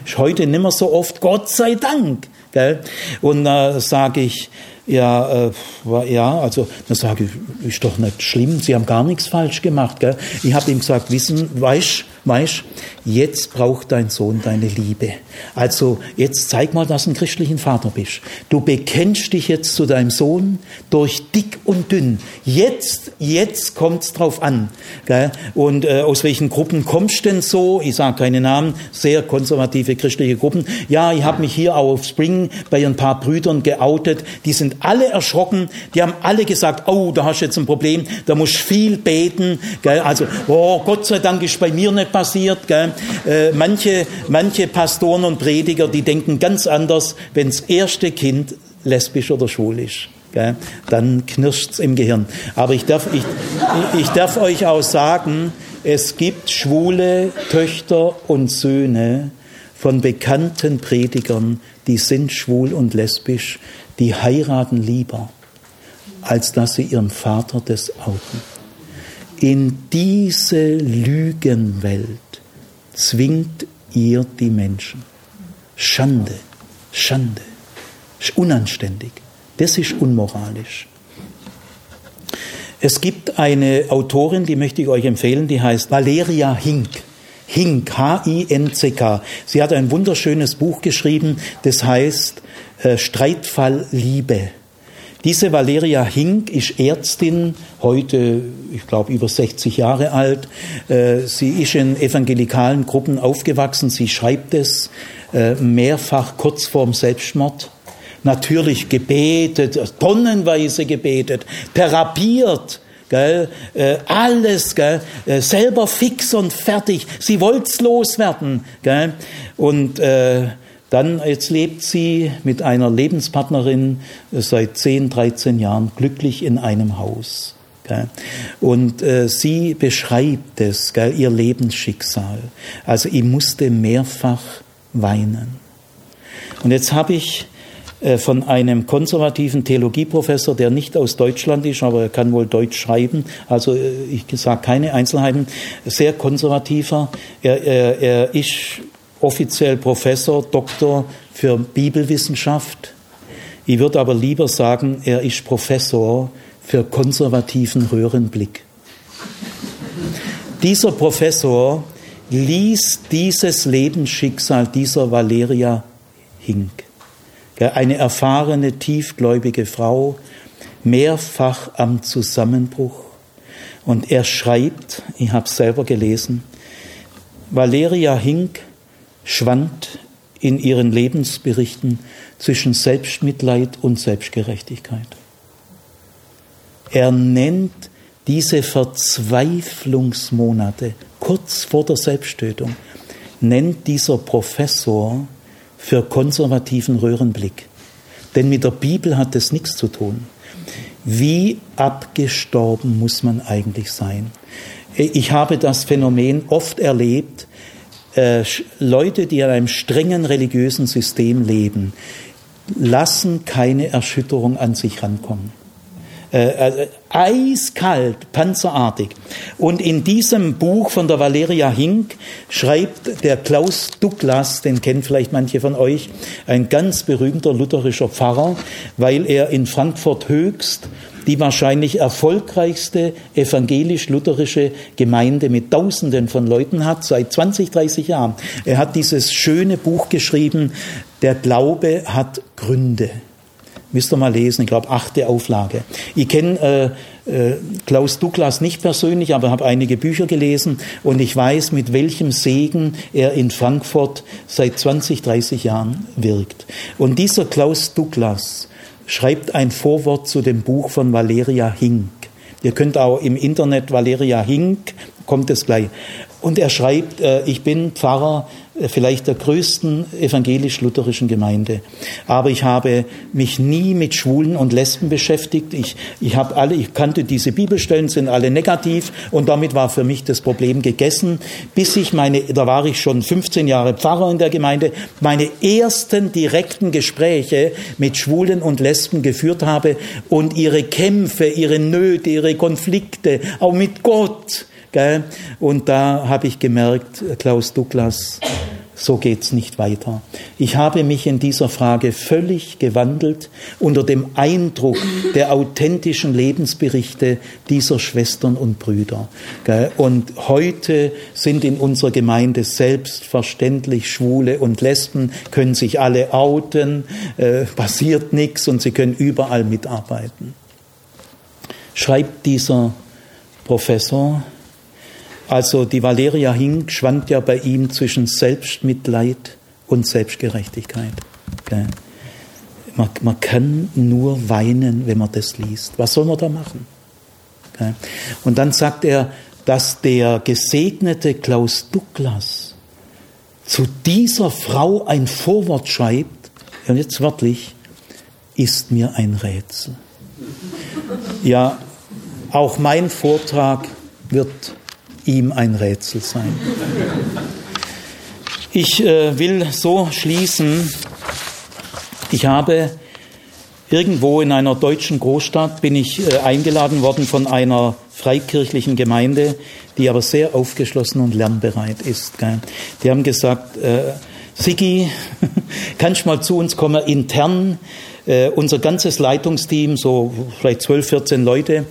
Ist heute nicht mehr so oft, Gott sei Dank. Gell? Und da äh, sage ich, ja, äh, ja, also dann sage ich, ist doch nicht schlimm, Sie haben gar nichts falsch gemacht. Gell? Ich habe ihm gesagt, wissen, weißt, weißt, jetzt braucht dein Sohn deine Liebe. Also jetzt zeig mal, dass du ein christlichen Vater bist. Du bekennst dich jetzt zu deinem Sohn durch dick und dünn. Jetzt, jetzt kommt's drauf an. Gell? Und äh, aus welchen Gruppen kommst denn so? Ich sage keine Namen, sehr konservative christliche Gruppen. Ja, ich habe mich hier auch auf Spring bei ein paar Brüdern geoutet. Die sind alle erschrocken. Die haben alle gesagt, oh, da hast du jetzt ein Problem. Da musst du viel beten. Gell? Also, oh, Gott sei Dank ist bei mir nicht passiert. Gell? Äh, manche, manche Pastoren und Prediger, die denken ganz anders, wenn das erste Kind lesbisch oder schwul ist. Gell? Dann knirscht's im Gehirn. Aber ich darf, ich, ich darf euch auch sagen, es gibt schwule Töchter und Söhne von bekannten Predigern, die sind schwul und lesbisch, die heiraten lieber, als dass sie ihren Vater des outen. In diese Lügenwelt zwingt ihr die Menschen. Schande, Schande, unanständig. Das ist unmoralisch. Es gibt eine Autorin, die möchte ich euch empfehlen, die heißt Valeria Hink. Hink, H-I-N-C-K. Sie hat ein wunderschönes Buch geschrieben, das heißt äh, Streitfall Liebe. Diese Valeria Hink ist Ärztin, heute, ich glaube, über 60 Jahre alt. Äh, sie ist in evangelikalen Gruppen aufgewachsen. Sie schreibt es äh, mehrfach kurz vorm Selbstmord. Natürlich gebetet, tonnenweise gebetet, therapiert, Gell? Äh, alles, gell? Äh, selber fix und fertig. Sie wollt's loswerden. Gell? Und äh, dann, jetzt lebt sie mit einer Lebenspartnerin seit 10, 13 Jahren glücklich in einem Haus. Und äh, sie beschreibt es, ihr Lebensschicksal. Also ich musste mehrfach weinen. Und jetzt habe ich äh, von einem konservativen Theologieprofessor, der nicht aus Deutschland ist, aber er kann wohl Deutsch schreiben, also äh, ich sage keine Einzelheiten, sehr konservativer. Er, er, er ist offiziell Professor, Doktor für Bibelwissenschaft. Ich würde aber lieber sagen, er ist Professor für konservativen Röhrenblick. Dieser Professor ließ dieses Lebensschicksal dieser Valeria Hink, eine erfahrene, tiefgläubige Frau, mehrfach am Zusammenbruch. Und er schreibt, ich habe es selber gelesen, Valeria Hink schwand in ihren Lebensberichten zwischen Selbstmitleid und Selbstgerechtigkeit. Er nennt diese Verzweiflungsmonate kurz vor der Selbsttötung, nennt dieser Professor für konservativen Röhrenblick. Denn mit der Bibel hat es nichts zu tun. Wie abgestorben muss man eigentlich sein? Ich habe das Phänomen oft erlebt, äh, Leute, die in einem strengen religiösen System leben, lassen keine Erschütterung an sich rankommen. Äh, äh, eiskalt, panzerartig. Und in diesem Buch von der Valeria Hink schreibt der Klaus Douglas, den kennen vielleicht manche von euch, ein ganz berühmter lutherischer Pfarrer, weil er in Frankfurt Höchst die wahrscheinlich erfolgreichste evangelisch-lutherische Gemeinde mit Tausenden von Leuten hat, seit 20, 30 Jahren. Er hat dieses schöne Buch geschrieben, Der Glaube hat Gründe. Müsst ihr mal lesen, ich glaube, achte Auflage. Ich kenne äh, äh, Klaus Douglas nicht persönlich, aber habe einige Bücher gelesen und ich weiß, mit welchem Segen er in Frankfurt seit 20, 30 Jahren wirkt. Und dieser Klaus Douglas, schreibt ein Vorwort zu dem Buch von Valeria Hink. Ihr könnt auch im Internet Valeria Hink, kommt es gleich. Und er schreibt, äh, ich bin Pfarrer äh, vielleicht der größten evangelisch-lutherischen Gemeinde. Aber ich habe mich nie mit Schwulen und Lesben beschäftigt. Ich, ich habe alle, ich kannte diese Bibelstellen, sind alle negativ und damit war für mich das Problem gegessen, bis ich meine, da war ich schon 15 Jahre Pfarrer in der Gemeinde, meine ersten direkten Gespräche mit Schwulen und Lesben geführt habe und ihre Kämpfe, ihre Nöte, ihre Konflikte, auch mit Gott, Gell? Und da habe ich gemerkt, Klaus Douglas, so geht's nicht weiter. Ich habe mich in dieser Frage völlig gewandelt unter dem Eindruck der authentischen Lebensberichte dieser Schwestern und Brüder. Und heute sind in unserer Gemeinde selbstverständlich Schwule und Lesben, können sich alle outen, äh, passiert nichts und sie können überall mitarbeiten. Schreibt dieser Professor, also die Valeria Hink schwankt ja bei ihm zwischen Selbstmitleid und Selbstgerechtigkeit. Man, man, kann nur weinen, wenn man das liest. Was soll man da machen? Und dann sagt er, dass der gesegnete Klaus Douglas zu dieser Frau ein Vorwort schreibt, und jetzt wörtlich, ist mir ein Rätsel. Ja, auch mein Vortrag wird ihm ein Rätsel sein. Ich äh, will so schließen. Ich habe irgendwo in einer deutschen Großstadt bin ich äh, eingeladen worden von einer freikirchlichen Gemeinde, die aber sehr aufgeschlossen und lernbereit ist. Gell. Die haben gesagt, äh, Sigi, kannst mal zu uns kommen intern? Äh, unser ganzes Leitungsteam, so vielleicht 12, 14 Leute,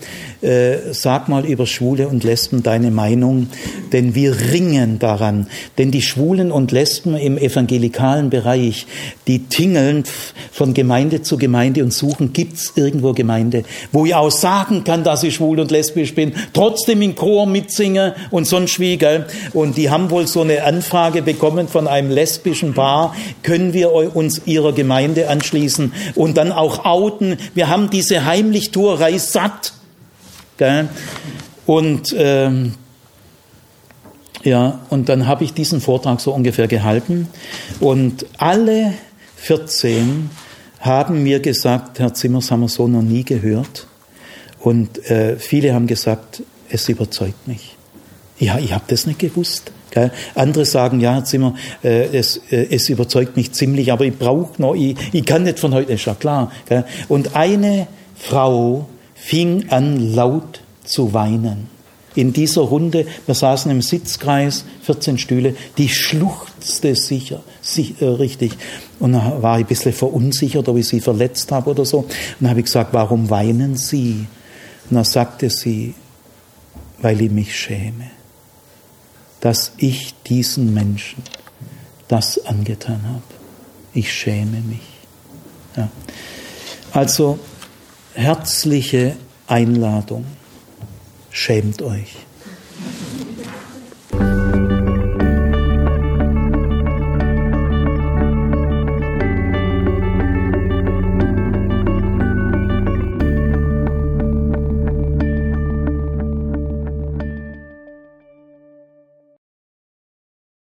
äh, sag mal über Schwule und Lesben deine Meinung, denn wir ringen daran. Denn die Schwulen und Lesben im evangelikalen Bereich, die tingeln von Gemeinde zu Gemeinde und suchen, gibt's irgendwo Gemeinde, wo ich auch sagen kann, dass ich schwul und lesbisch bin, trotzdem im Chor mitsinge und sonst wie, gell? Und die haben wohl so eine Anfrage bekommen von einem lesbischen Paar, können wir uns ihrer Gemeinde anschließen und dann auch outen. Wir haben diese Heimlichtuerei satt. Gell? Und ähm, ja, und dann habe ich diesen Vortrag so ungefähr gehalten und alle 14 haben mir gesagt, Herr Zimmers haben wir so noch nie gehört. Und äh, viele haben gesagt, es überzeugt mich. Ja, ich habe das nicht gewusst. Gell? Andere sagen, ja, Herr Zimmer, äh, es, äh, es überzeugt mich ziemlich, aber ich brauche noch, ich, ich kann nicht von heute, ist ja klar. Gell? Und eine Frau fing an laut zu weinen. In dieser Runde, wir saßen im Sitzkreis, 14 Stühle, die schluchzte sicher, sich, äh, richtig. Und da war ich ein bisschen verunsichert, ob ich sie verletzt habe oder so. Und dann habe ich gesagt, warum weinen Sie? Und dann sagte sie, weil ich mich schäme, dass ich diesen Menschen das angetan habe. Ich schäme mich. Ja. Also herzliche Einladung. Schämt euch.